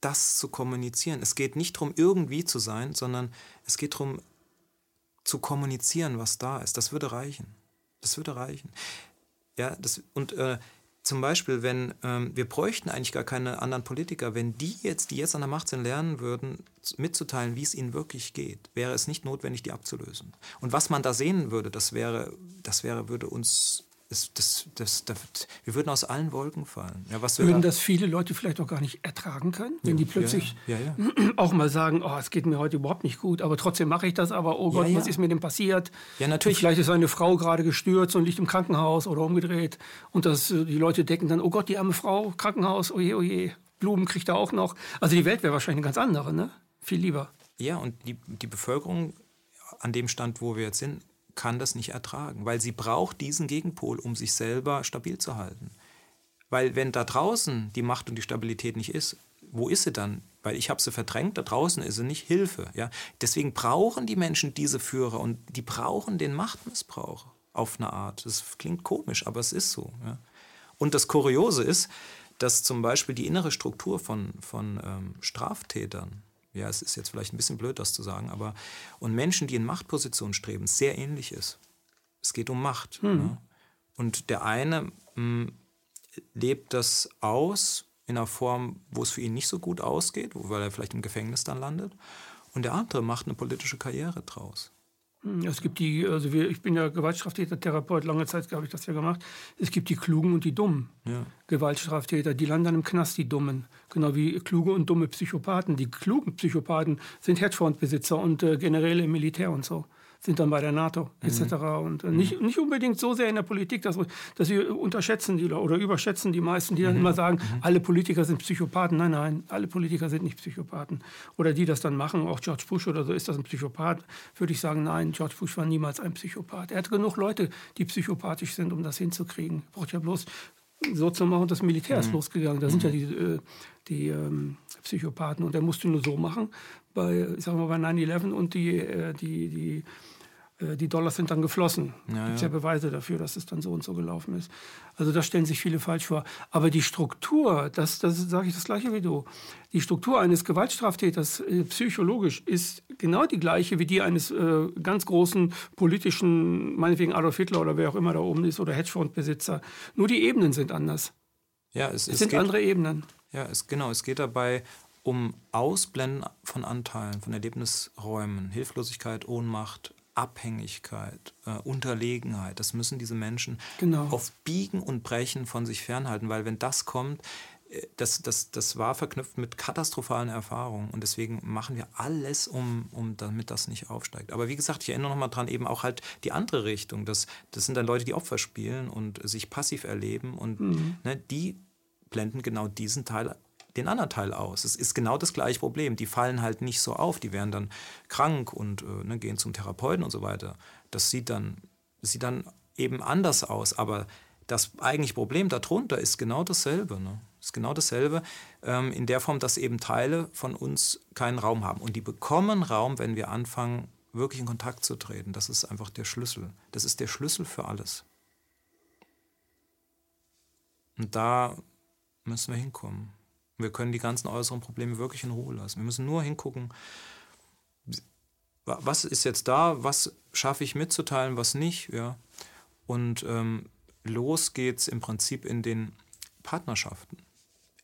das zu kommunizieren. Es geht nicht darum, irgendwie zu sein, sondern es geht darum, zu kommunizieren, was da ist. Das würde reichen. Das würde reichen. Ja, das, und äh, zum Beispiel, wenn ähm, wir bräuchten eigentlich gar keine anderen Politiker, wenn die jetzt, die jetzt an der Macht sind, lernen würden, mitzuteilen, wie es ihnen wirklich geht, wäre es nicht notwendig, die abzulösen. Und was man da sehen würde, das wäre, das wäre, würde uns das, das, das, wir würden aus allen Wolken fallen. Ja, würden da das viele Leute vielleicht auch gar nicht ertragen können, wenn ja, die plötzlich ja, (clears throat) auch mal sagen, oh, es geht mir heute überhaupt nicht gut, aber trotzdem mache ich das, aber oh Gott, was ist mir denn passiert? Ja, natürlich. Und vielleicht ist eine Frau gerade gestürzt und liegt im Krankenhaus oder umgedreht und das, äh, die Leute denken dann, oh Gott, die arme Frau, Krankenhaus, oje, oje, Blumen kriegt er auch noch. Also die Welt wäre wahrscheinlich eine ganz andere, ne? Viel lieber. Ja, und die, die Bevölkerung an dem Stand, wo wir jetzt sind, kann das nicht ertragen, weil sie braucht diesen Gegenpol, um sich selber stabil zu halten. Weil wenn da draußen die Macht und die Stabilität nicht ist, wo ist sie dann? Weil ich habe sie verdrängt, da draußen ist sie nicht Hilfe. Ja? Deswegen brauchen die Menschen diese Führer und die brauchen den Machtmissbrauch auf eine Art. Das klingt komisch, aber es ist so. Ja? Und das Kuriose ist, dass zum Beispiel die innere Struktur von, von ähm, Straftätern, ja, es ist jetzt vielleicht ein bisschen blöd, das zu sagen, aber und Menschen, die in Machtpositionen streben, sehr ähnlich ist. Es geht um Macht. Hm. Ne? Und der eine mh, hm, lebt das aus in einer Form, wo es für ihn nicht so gut ausgeht, weil er vielleicht im Gefängnis dann landet. Und der andere macht eine politische Karriere draus. Hm, es gibt die, also wir, ich bin ja Gewaltstraftäter-Therapeut, lange Zeit habe ich das ja gemacht. Es gibt die Klugen und die Dummen ja. Gewaltstraftäter, die landen dann im Knast, die Dummen. Genau wie kluge und dumme Psychopathen. Die klugen Psychopathen sind Hedgefondsbesitzer und äh, Generäle im Militär und so sind dann bei der NATO etc. Mhm. Und äh, nicht, nicht unbedingt so sehr in der Politik, dass, dass sie unterschätzen die oder überschätzen die meisten, die dann mhm. immer sagen, mhm. alle Politiker sind Psychopathen. Nein, nein, alle Politiker sind nicht Psychopathen. Oder die das dann machen, auch George Bush oder so, ist das ein Psychopath? Würde ich sagen, nein, George Bush war niemals ein Psychopath. Er hat genug Leute, die psychopathisch sind, um das hinzukriegen. Braucht ja bloß so zu machen. Das Militär ist mhm. losgegangen. Da sind ja mhm. die, äh, die ähm, Psychopathen. Und er musste nur so machen, bei, ich sag mal, bei 9-11 und die, äh, die, die die Dollars sind dann geflossen. Ja, Gibt ja. ja Beweise dafür, dass es dann so und so gelaufen ist. Also das stellen sich viele falsch vor. Aber die Struktur, das, das sage ich das gleiche wie du, die Struktur eines Gewaltstraftäters äh, psychologisch ist genau die gleiche wie die eines äh, ganz großen politischen, meinetwegen Adolf Hitler oder wer auch immer da oben ist oder Hedgefondsbesitzer. Nur die Ebenen sind anders. Ja, es, es sind geht, andere Ebenen. Ja, es, genau. Es geht dabei um Ausblenden von Anteilen, von Erlebnisräumen, Hilflosigkeit, Ohnmacht, Abhängigkeit, äh, Unterlegenheit. Das müssen diese Menschen genau. auf Biegen und Brechen von sich fernhalten, weil wenn das kommt, das, das, das war verknüpft mit katastrophalen Erfahrungen und deswegen machen wir alles, um, um damit das nicht aufsteigt. Aber wie gesagt, ich erinnere nochmal dran, eben auch halt die andere Richtung. Das, das sind dann Leute, die Opfer spielen und sich passiv erleben und mhm. ne, die blenden genau diesen Teil den anderen Teil aus. Es ist genau das gleiche Problem. Die fallen halt nicht so auf, die werden dann krank und äh, ne, gehen zum Therapeuten und so weiter. Das sieht dann, sieht dann eben anders aus, aber das eigentliche Problem darunter ist genau dasselbe. Ne? Ist genau dasselbe ähm, in der Form, dass eben Teile von uns keinen Raum haben. Und die bekommen Raum, wenn wir anfangen, wirklich in Kontakt zu treten. Das ist einfach der Schlüssel. Das ist der Schlüssel für alles. Und da müssen wir hinkommen. Wir können die ganzen äußeren Probleme wirklich in Ruhe lassen. Wir müssen nur hingucken, was ist jetzt da, was schaffe ich mitzuteilen, was nicht. Ja. Und ähm, los geht's im Prinzip in den Partnerschaften.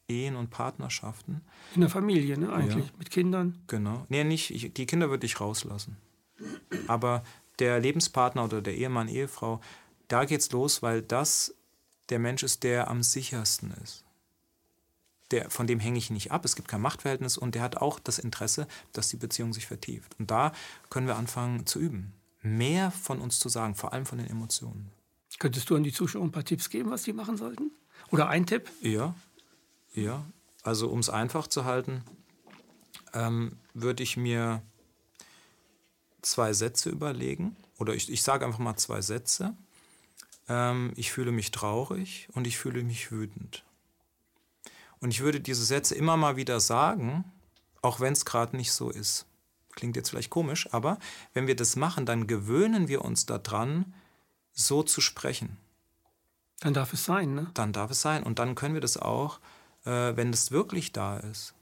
Ehen und Partnerschaften. In der Familie, ne, eigentlich, ja. mit Kindern. Genau. Nee, nicht, ich, die Kinder würde ich rauslassen. Aber der Lebenspartner oder der Ehemann, Ehefrau, da geht's los, weil das der Mensch ist, der am sichersten ist. Der, von dem hänge ich nicht ab, es gibt kein Machtverhältnis und der hat auch das Interesse, dass die Beziehung sich vertieft. Und da können wir anfangen zu üben. Mehr von uns zu sagen, vor allem von den Emotionen. Könntest du an die Zuschauer ein paar Tipps geben, was sie machen sollten? Oder ein Tipp? Ja, ja. Also um es einfach zu halten, ähm, würde ich mir zwei Sätze überlegen. Oder ich, ich sage einfach mal zwei Sätze. Ähm, ich fühle mich traurig und ich fühle mich wütend. Und ich würde diese Sätze immer mal wieder sagen, auch wenn es gerade nicht so ist. Klingt jetzt vielleicht komisch, aber wenn wir das machen, dann gewöhnen wir uns daran, so zu sprechen. Dann darf es sein, ne? Dann darf es sein. Und dann können wir das auch, äh, wenn es wirklich da ist.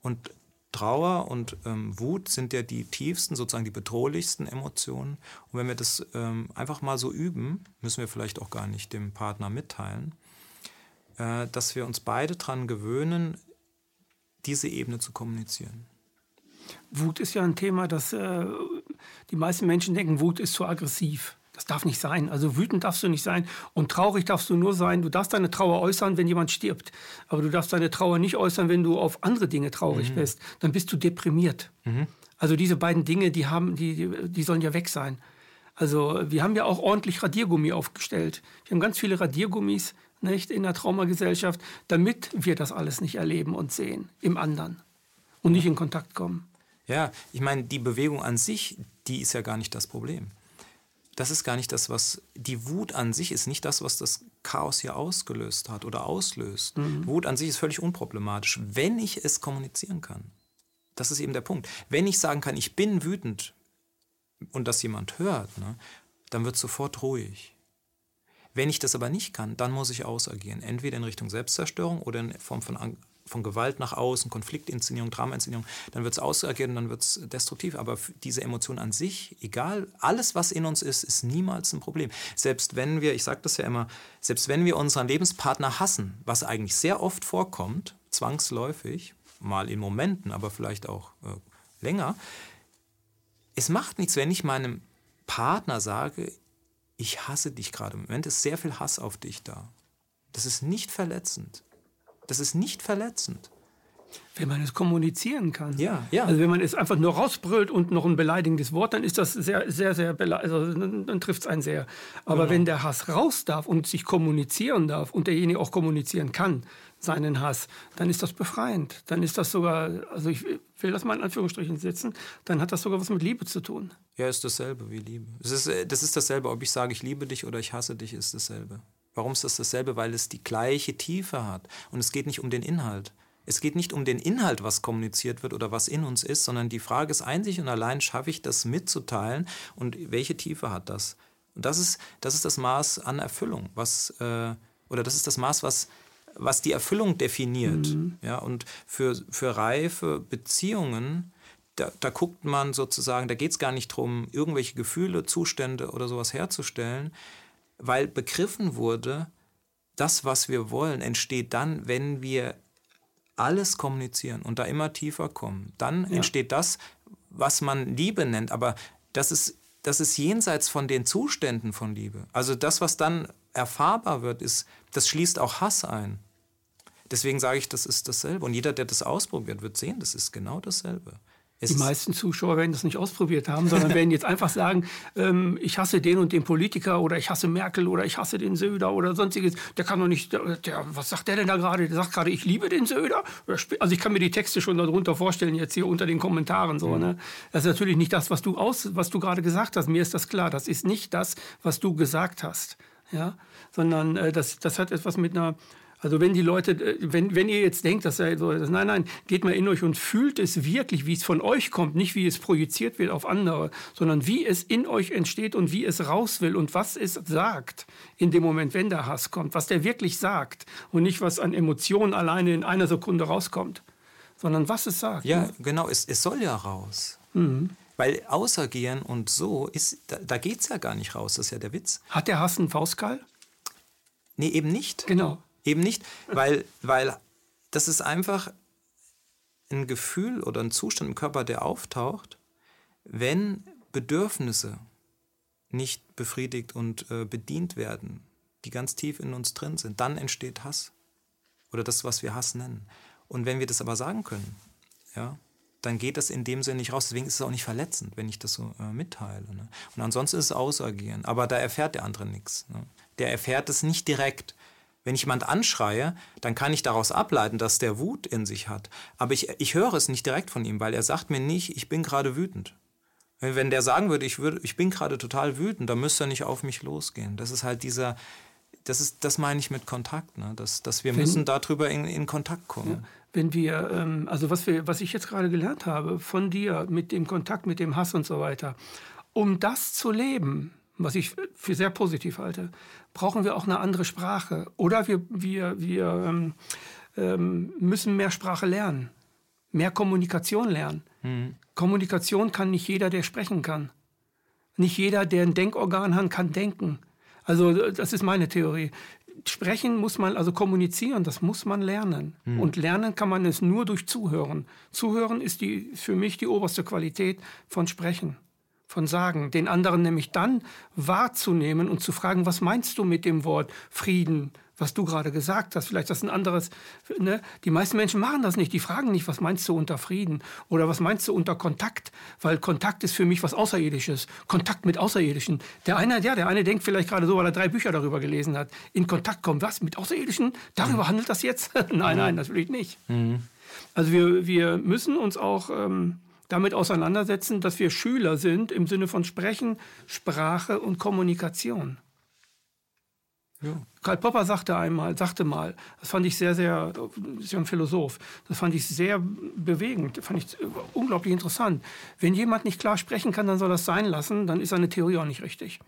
Und Trauer und ähm, Wut sind ja die tiefsten, sozusagen die bedrohlichsten Emotionen. Und wenn wir das ähm, einfach mal so üben, müssen wir vielleicht auch gar nicht dem Partner mitteilen, äh, dass wir uns beide daran gewöhnen, diese Ebene zu kommunizieren. Wut ist ja ein Thema, das äh, die meisten Menschen denken, Wut ist zu aggressiv. Das darf nicht sein. Also wütend darfst du nicht sein und traurig darfst du nur sein. Du darfst deine Trauer äußern, wenn jemand stirbt. Aber du darfst deine Trauer nicht äußern, wenn du auf andere Dinge traurig mhm. bist. Dann bist du deprimiert. Mhm. Also diese beiden Dinge, die, haben, die, die sollen ja weg sein. Also wir haben ja auch ordentlich Radiergummi aufgestellt. Wir haben ganz viele Radiergummis nicht, in der Traumagesellschaft, damit wir das alles nicht erleben und sehen im anderen und nicht in Kontakt kommen. Ja, ich meine, die Bewegung an sich, die ist ja gar nicht das Problem das ist gar nicht das, was die Wut an sich ist, nicht das, was das Chaos hier ausgelöst hat oder auslöst. Mhm. Wut an sich ist völlig unproblematisch, wenn ich es kommunizieren kann. Das ist eben der Punkt. Wenn ich sagen kann, ich bin wütend und das jemand hört, ne, dann wird sofort ruhig. Wenn ich das aber nicht kann, dann muss ich ausagieren. Entweder in Richtung Selbstzerstörung oder in Form von von Gewalt nach außen, Konfliktinszenierung, Dramainszenierung, dann wird es ausagiert und dann wird es destruktiv. Aber diese Emotion an sich, egal, alles, was in uns ist, ist niemals ein Problem. Selbst wenn wir, ich sage das ja immer, selbst wenn wir unseren Lebenspartner hassen, was eigentlich sehr oft vorkommt, zwangsläufig, mal in Momenten, aber vielleicht auch äh, länger, es macht nichts, wenn ich meinem Partner sage, ich hasse dich gerade. Im Moment ist sehr viel Hass auf dich da. Das ist nicht verletzend. Das ist nicht verletzend. Wenn man es kommunizieren kann. Ja, ja. Also wenn man es einfach nur rausbrüllt und noch ein beleidigendes Wort, dann ist das sehr, sehr, sehr, also dann, trifft es einen sehr. Aber genau. wenn der Hass raus darf und sich kommunizieren darf und derjenige auch kommunizieren kann, seinen Hass, dann ist das befreiend. Dann ist das sogar, also ich will das mal in Anführungsstrichen setzen, dann hat das sogar was mit Liebe zu tun. Ja, ist dasselbe wie Liebe. Es ist, äh, das ist dasselbe, ob ich sage, ich liebe dich oder ich hasse dich, ist dasselbe. Warum ist das dasselbe? Weil es die gleiche Tiefe hat. Und es geht nicht um den Inhalt. Es geht nicht um den Inhalt, was kommuniziert wird oder was in uns ist, sondern die Frage ist einzig und allein, schaffe ich das mitzuteilen und welche Tiefe hat das? Und das ist das, ist das Maß an Erfüllung, was, äh, oder das ist das Maß, was, was die Erfüllung definiert. Mhm. Ja, und für, für reife Beziehungen, da, da guckt man sozusagen, da geht es gar nicht darum, irgendwelche Gefühle, Zustände oder sowas herzustellen, weil begriffen wurde, das, was wir wollen, entsteht dann, wenn wir alles kommunizieren und da immer tiefer kommen. Dann ja. entsteht das, was man Liebe nennt, aber das ist, das ist jenseits von den Zuständen von Liebe. Also das, was dann erfahrbar wird, ist, das schließt auch Hass ein. deswegen sage ich, das ist dasselbe. Und jeder, der das ausprobiert, wird sehen, das ist genau dasselbe. Es die meisten Zuschauer werden das nicht ausprobiert haben, sondern (laughs) werden jetzt einfach sagen, ähm, ich hasse den und den Politiker oder ich hasse Merkel oder ich hasse den Söder oder sonstiges. Der kann doch nicht, der, der, was sagt der denn da gerade? Der sagt gerade, ich liebe den Söder. Also ich kann mir die Texte schon darunter vorstellen, jetzt hier unter den Kommentaren. So, mhm. ne? Das ist natürlich nicht das, was du, aus, was du gerade gesagt hast. Mir ist das klar. Das ist nicht das, was du gesagt hast. Ja? Sondern äh, das, das hat etwas mit einer also wenn die Leute, äh, wenn, wenn ihr jetzt denkt, dass er so ist, nein, nein, geht mal in euch und fühlt es wirklich, wie es von euch kommt, nicht wie es projiziert wird auf andere, sondern wie es in euch entsteht und wie es raus will und was es sagt in dem Moment, wenn der Hass kommt, was der wirklich sagt und nicht was an Emotionen alleine in einer Sekunde rauskommt, sondern was es sagt. Ja, ne? genau, es, es soll ja raus. Mhm. Weil außergehen und so, ist, da, da geht es ja gar nicht raus, das ist ja der Witz. Hat der Hass einen Faustkeil? Nee, eben nicht. Genau. Eben nicht, weil, weil das ist einfach ein Gefühl oder ein Zustand im Körper, der auftaucht, wenn Bedürfnisse nicht befriedigt und äh, bedient werden, die ganz tief in uns drin sind, dann entsteht Hass. Oder das, was wir Hass nennen. Und wenn wir das aber sagen können, ja, dann geht das in dem Sinne nicht raus. Deswegen ist es auch nicht verletzend, wenn ich das so äh, mitteile. Ne? Und ansonsten ist es Ausagieren. Aber da erfährt der andere nichts. Ne? Der erfährt es nicht direkt. Wenn ich jemand anschreie, dann kann ich daraus ableiten, dass der Wut in sich hat. Aber ich, ich höre es nicht direkt von ihm, weil er sagt mir nicht, ich bin gerade wütend. Wenn der sagen würde, ich, würde, ich bin gerade total wütend, dann müsste er nicht auf mich losgehen. Das ist halt dieser, das, ist, das meine ich mit Kontakt, ne? dass, dass wir wenn, müssen darüber in, in Kontakt kommen. Ja, wenn wir, ähm, also was, wir, was ich jetzt gerade gelernt habe von dir mit dem Kontakt, mit dem Hass und so weiter, um das zu leben, was ich für sehr positiv halte, brauchen wir auch eine andere Sprache. Oder wir, wir, wir ähm, ähm, müssen mehr Sprache lernen, mehr Kommunikation lernen. Mhm. Kommunikation kann nicht jeder, der sprechen kann. Nicht jeder, der ein Denkorgan hat, kann denken. Also das ist meine Theorie. Sprechen muss man, also kommunizieren, das muss man lernen. Mhm. Und lernen kann man es nur durch Zuhören. Zuhören ist die, für mich die oberste Qualität von Sprechen von Sagen, den anderen nämlich dann wahrzunehmen und zu fragen, was meinst du mit dem Wort Frieden, was du gerade gesagt hast? Vielleicht das ein anderes. Ne? Die meisten Menschen machen das nicht. Die fragen nicht, was meinst du unter Frieden oder was meinst du unter Kontakt? Weil Kontakt ist für mich was Außerirdisches. Kontakt mit Außerirdischen. Der eine, ja, der eine denkt vielleicht gerade so, weil er drei Bücher darüber gelesen hat. In Kontakt kommen, was mit Außerirdischen? Darüber mhm. handelt das jetzt? (laughs) nein, nein, natürlich nicht. Mhm. Also wir, wir müssen uns auch ähm, damit auseinandersetzen, dass wir Schüler sind im Sinne von Sprechen, Sprache und Kommunikation. Ja. Karl Popper sagte einmal, sagte mal, das fand ich sehr, sehr, ist ja ein Philosoph, das fand ich sehr bewegend, fand ich unglaublich interessant. Wenn jemand nicht klar sprechen kann, dann soll das sein lassen, dann ist seine Theorie auch nicht richtig.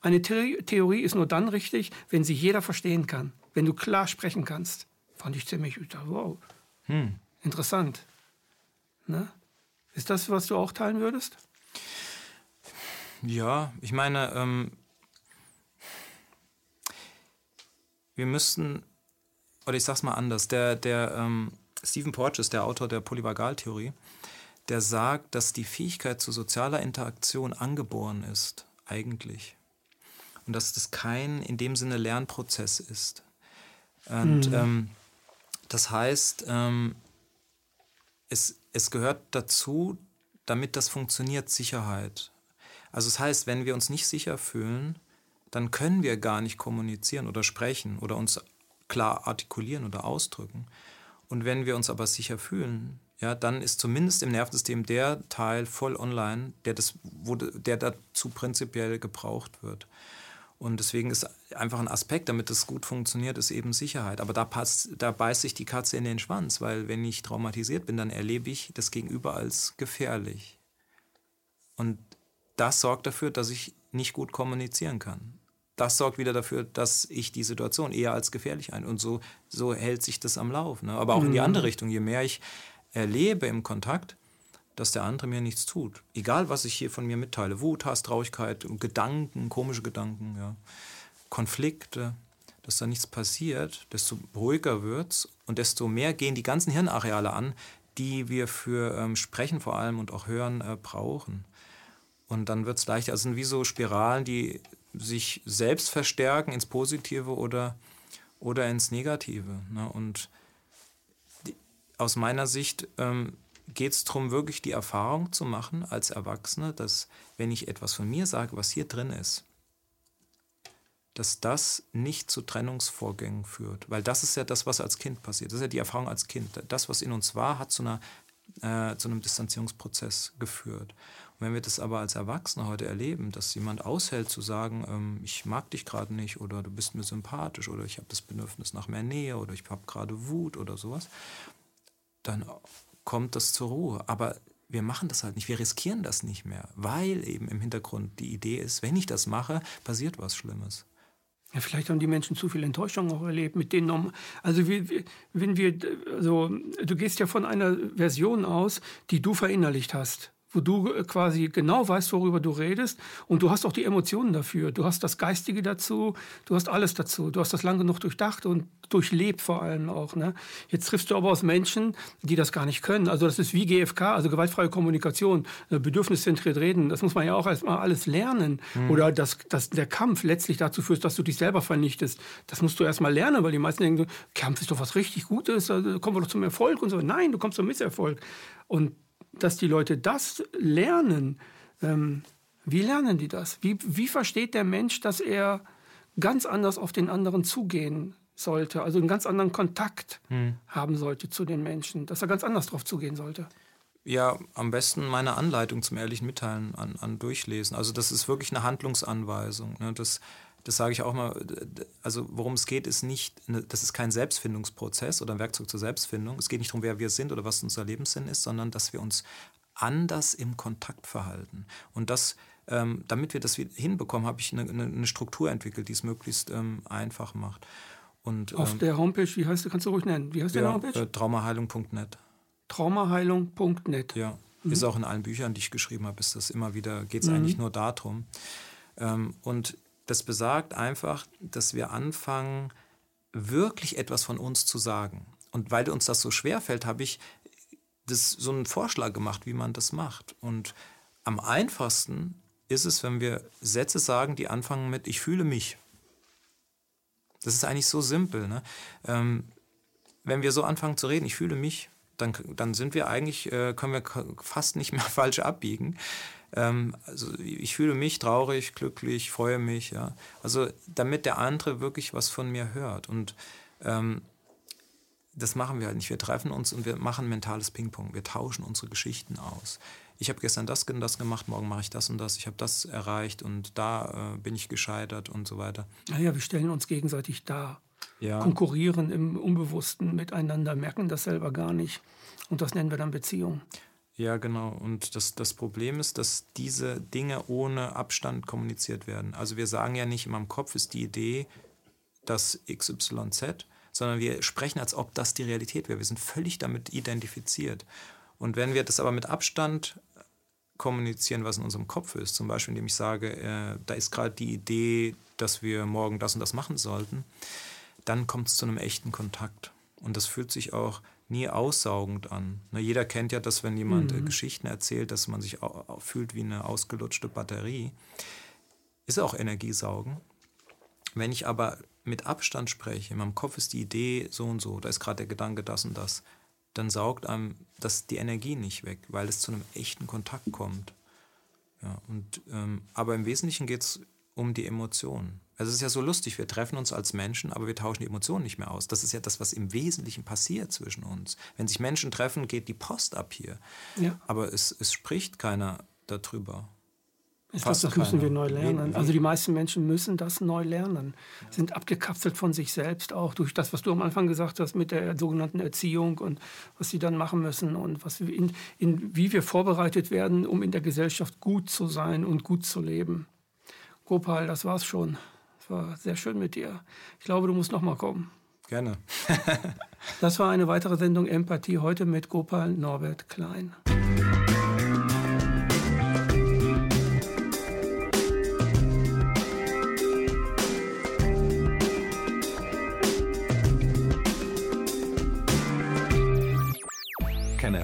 Eine Theorie ist nur dann richtig, wenn sie jeder verstehen kann, wenn du klar sprechen kannst. Fand ich ziemlich, wow, hm. interessant. Ne? Ist das, was du auch teilen würdest? Ja, ich meine, ähm, wir müssten, oder ich sag's mal anders, der, der ähm, Stephen Porges, der Autor der Polyvagaltheorie, der sagt, dass die Fähigkeit zu sozialer Interaktion angeboren ist, eigentlich. Und dass das kein in dem Sinne Lernprozess ist. Und mhm. ähm, das heißt, ähm, es, es gehört dazu, damit das funktioniert, Sicherheit. Also das heißt, wenn wir uns nicht sicher fühlen, dann können wir gar nicht kommunizieren oder sprechen oder uns klar artikulieren oder ausdrücken. Und wenn wir uns aber sicher fühlen, ja, dann ist zumindest im Nervensystem der Teil voll online, der, das, wo, der dazu prinzipiell gebraucht wird. Und deswegen ist einfach ein Aspekt, damit es gut funktioniert, ist eben Sicherheit. Aber da, passt, da beißt sich die Katze in den Schwanz, weil wenn ich traumatisiert bin, dann erlebe ich das Gegenüber als gefährlich. Und das sorgt dafür, dass ich nicht gut kommunizieren kann. Das sorgt wieder dafür, dass ich die Situation eher als gefährlich ein. Und so, so hält sich das am Lauf. Ne? Aber auch in die mhm. andere Richtung. Je mehr ich erlebe im Kontakt, dass der andere mir nichts tut. Egal, was ich hier von mir mitteile. Wut, Hass, Traurigkeit, Gedanken, komische Gedanken, ja. Konflikte, dass da nichts passiert, desto ruhiger wird es und desto mehr gehen die ganzen Hirnareale an, die wir für ähm, Sprechen vor allem und auch Hören äh, brauchen. Und dann wird es leichter. Also sind wie so Spiralen, die sich selbst verstärken ins Positive oder, oder ins Negative. Ne? Und aus meiner Sicht ähm, geht es darum, wirklich die Erfahrung zu machen als Erwachsene, dass wenn ich etwas von mir sage, was hier drin ist, dass das nicht zu Trennungsvorgängen führt. Weil das ist ja das, was als Kind passiert. Das ist ja die Erfahrung als Kind. Das, was in uns war, hat zu, einer, äh, zu einem Distanzierungsprozess geführt. Und wenn wir das aber als Erwachsene heute erleben, dass jemand aushält zu sagen, ähm, ich mag dich gerade nicht oder du bist mir sympathisch oder ich habe das Bedürfnis nach mehr Nähe oder ich habe gerade Wut oder sowas, dann kommt das zur Ruhe. Aber wir machen das halt nicht, wir riskieren das nicht mehr, weil eben im Hintergrund die Idee ist, wenn ich das mache, passiert was Schlimmes. Ja, vielleicht haben die Menschen zu viel Enttäuschung auch erlebt mit denen. Also wenn wir, also du gehst ja von einer Version aus, die du verinnerlicht hast wo du äh, quasi genau weißt, worüber du redest und du hast auch die Emotionen dafür. Du hast das Geistige dazu, du hast alles dazu. Du hast das lang genug durchdacht und durchlebt vor allem auch. Ne? Jetzt triffst du aber aus Menschen, die das gar nicht können. Also das ist wie GFK, also gewaltfreie Kommunikation, äh, bedürfniszentriert reden. Das muss man ja auch erstmal alles lernen. Mhm. Oder dass, dass der Kampf letztlich dazu führt, dass du dich selber vernichtest. Das musst du erstmal lernen, weil die meisten denken, Kampf ist doch was richtig Gutes, also kommen wir doch zum Erfolg und so. Nein, du kommst zum Misserfolg. Und dass die Leute das lernen, ähm, wie lernen die das? Wie, wie versteht der Mensch, dass er ganz anders auf den anderen zugehen sollte, also einen ganz anderen Kontakt hm. haben sollte zu den Menschen, dass er ganz anders drauf zugehen sollte? Ja, am besten meine Anleitung zum ehrlichen Mitteilen an, an durchlesen. Also das ist wirklich eine Handlungsanweisung. Ne? Das, das sage ich auch mal, also worum es geht, ist nicht, das ist kein Selbstfindungsprozess oder ein Werkzeug zur Selbstfindung. Es geht nicht darum, wer wir sind oder was unser Lebenssinn ist, sondern dass wir uns anders im Kontakt verhalten. Und das, ähm, damit wir das hinbekommen, habe ich eine, eine, Struktur entwickelt, die es möglichst ähm, einfach macht. Und, Auf ähm, der Homepage, wie heißt du, kannst du ruhig nennen, wie heißt ja, der Homepage? Äh, traumaheilung.net. Traumaheilung.net. Ja, mhm. ist auch in allen Büchern, die ich geschrieben habe, ist das immer wieder, geht es mhm. eigentlich nur darum. Ähm, und das besagt einfach, dass wir anfangen, wirklich etwas von uns zu sagen. Und weil uns das so schwer fällt, habe ich das, so einen Vorschlag gemacht, wie man das macht. Und am einfachsten ist es, wenn wir Sätze sagen, die anfangen mit Ich fühle mich. Das ist eigentlich so simpel. Ne? Ähm, wenn wir so anfangen zu reden, ich fühle mich, dann, dann sind wir eigentlich, äh, können wir fast nicht mehr (laughs) falsch abbiegen. Ähm, also ich fühle mich traurig, glücklich, freue mich, ja. Also damit der andere wirklich was von mir hört. Und ähm, das machen wir halt nicht. Wir treffen uns und wir machen mentales Ping-Pong. Wir tauschen unsere Geschichten aus. Ich habe gestern das und das gemacht, morgen mache ich das und das. Ich habe das erreicht und da äh, bin ich gescheitert und so weiter. Naja, wir stellen uns gegenseitig dar. Ja. Konkurrieren im Unbewussten miteinander, merken das selber gar nicht. Und das nennen wir dann Beziehung. Ja, genau. Und das, das Problem ist, dass diese Dinge ohne Abstand kommuniziert werden. Also wir sagen ja nicht, in meinem Kopf ist die Idee, dass XYZ, sondern wir sprechen, als ob das die Realität wäre. Wir sind völlig damit identifiziert. Und wenn wir das aber mit Abstand kommunizieren, was in unserem Kopf ist, zum Beispiel indem ich sage, äh, da ist gerade die Idee, dass wir morgen das und das machen sollten, dann kommt es zu einem echten Kontakt. Und das fühlt sich auch nie aussaugend an. Ne, jeder kennt ja das, wenn jemand äh, mhm. Geschichten erzählt, dass man sich fühlt wie eine ausgelutschte Batterie. Ist auch Energiesaugen. Wenn ich aber mit Abstand spreche, in meinem Kopf ist die Idee so und so, da ist gerade der Gedanke das und das, dann saugt einem das die Energie nicht weg, weil es zu einem echten Kontakt kommt. Ja, und, ähm, aber im Wesentlichen geht es um die Emotionen. Also es ist ja so lustig, wir treffen uns als Menschen, aber wir tauschen die Emotionen nicht mehr aus. Das ist ja das, was im Wesentlichen passiert zwischen uns. Wenn sich Menschen treffen, geht die Post ab hier. Ja. Aber es, es spricht keiner darüber. Ich glaube, das müssen wir neu lernen. Also die meisten Menschen müssen das neu lernen, sind abgekapselt von sich selbst, auch durch das, was du am Anfang gesagt hast mit der sogenannten Erziehung und was sie dann machen müssen und was in, in, wie wir vorbereitet werden, um in der Gesellschaft gut zu sein und gut zu leben. Gopal, das war's schon war sehr schön mit dir. Ich glaube, du musst noch mal kommen. Gerne. (laughs) das war eine weitere Sendung Empathie heute mit Gopal Norbert Klein.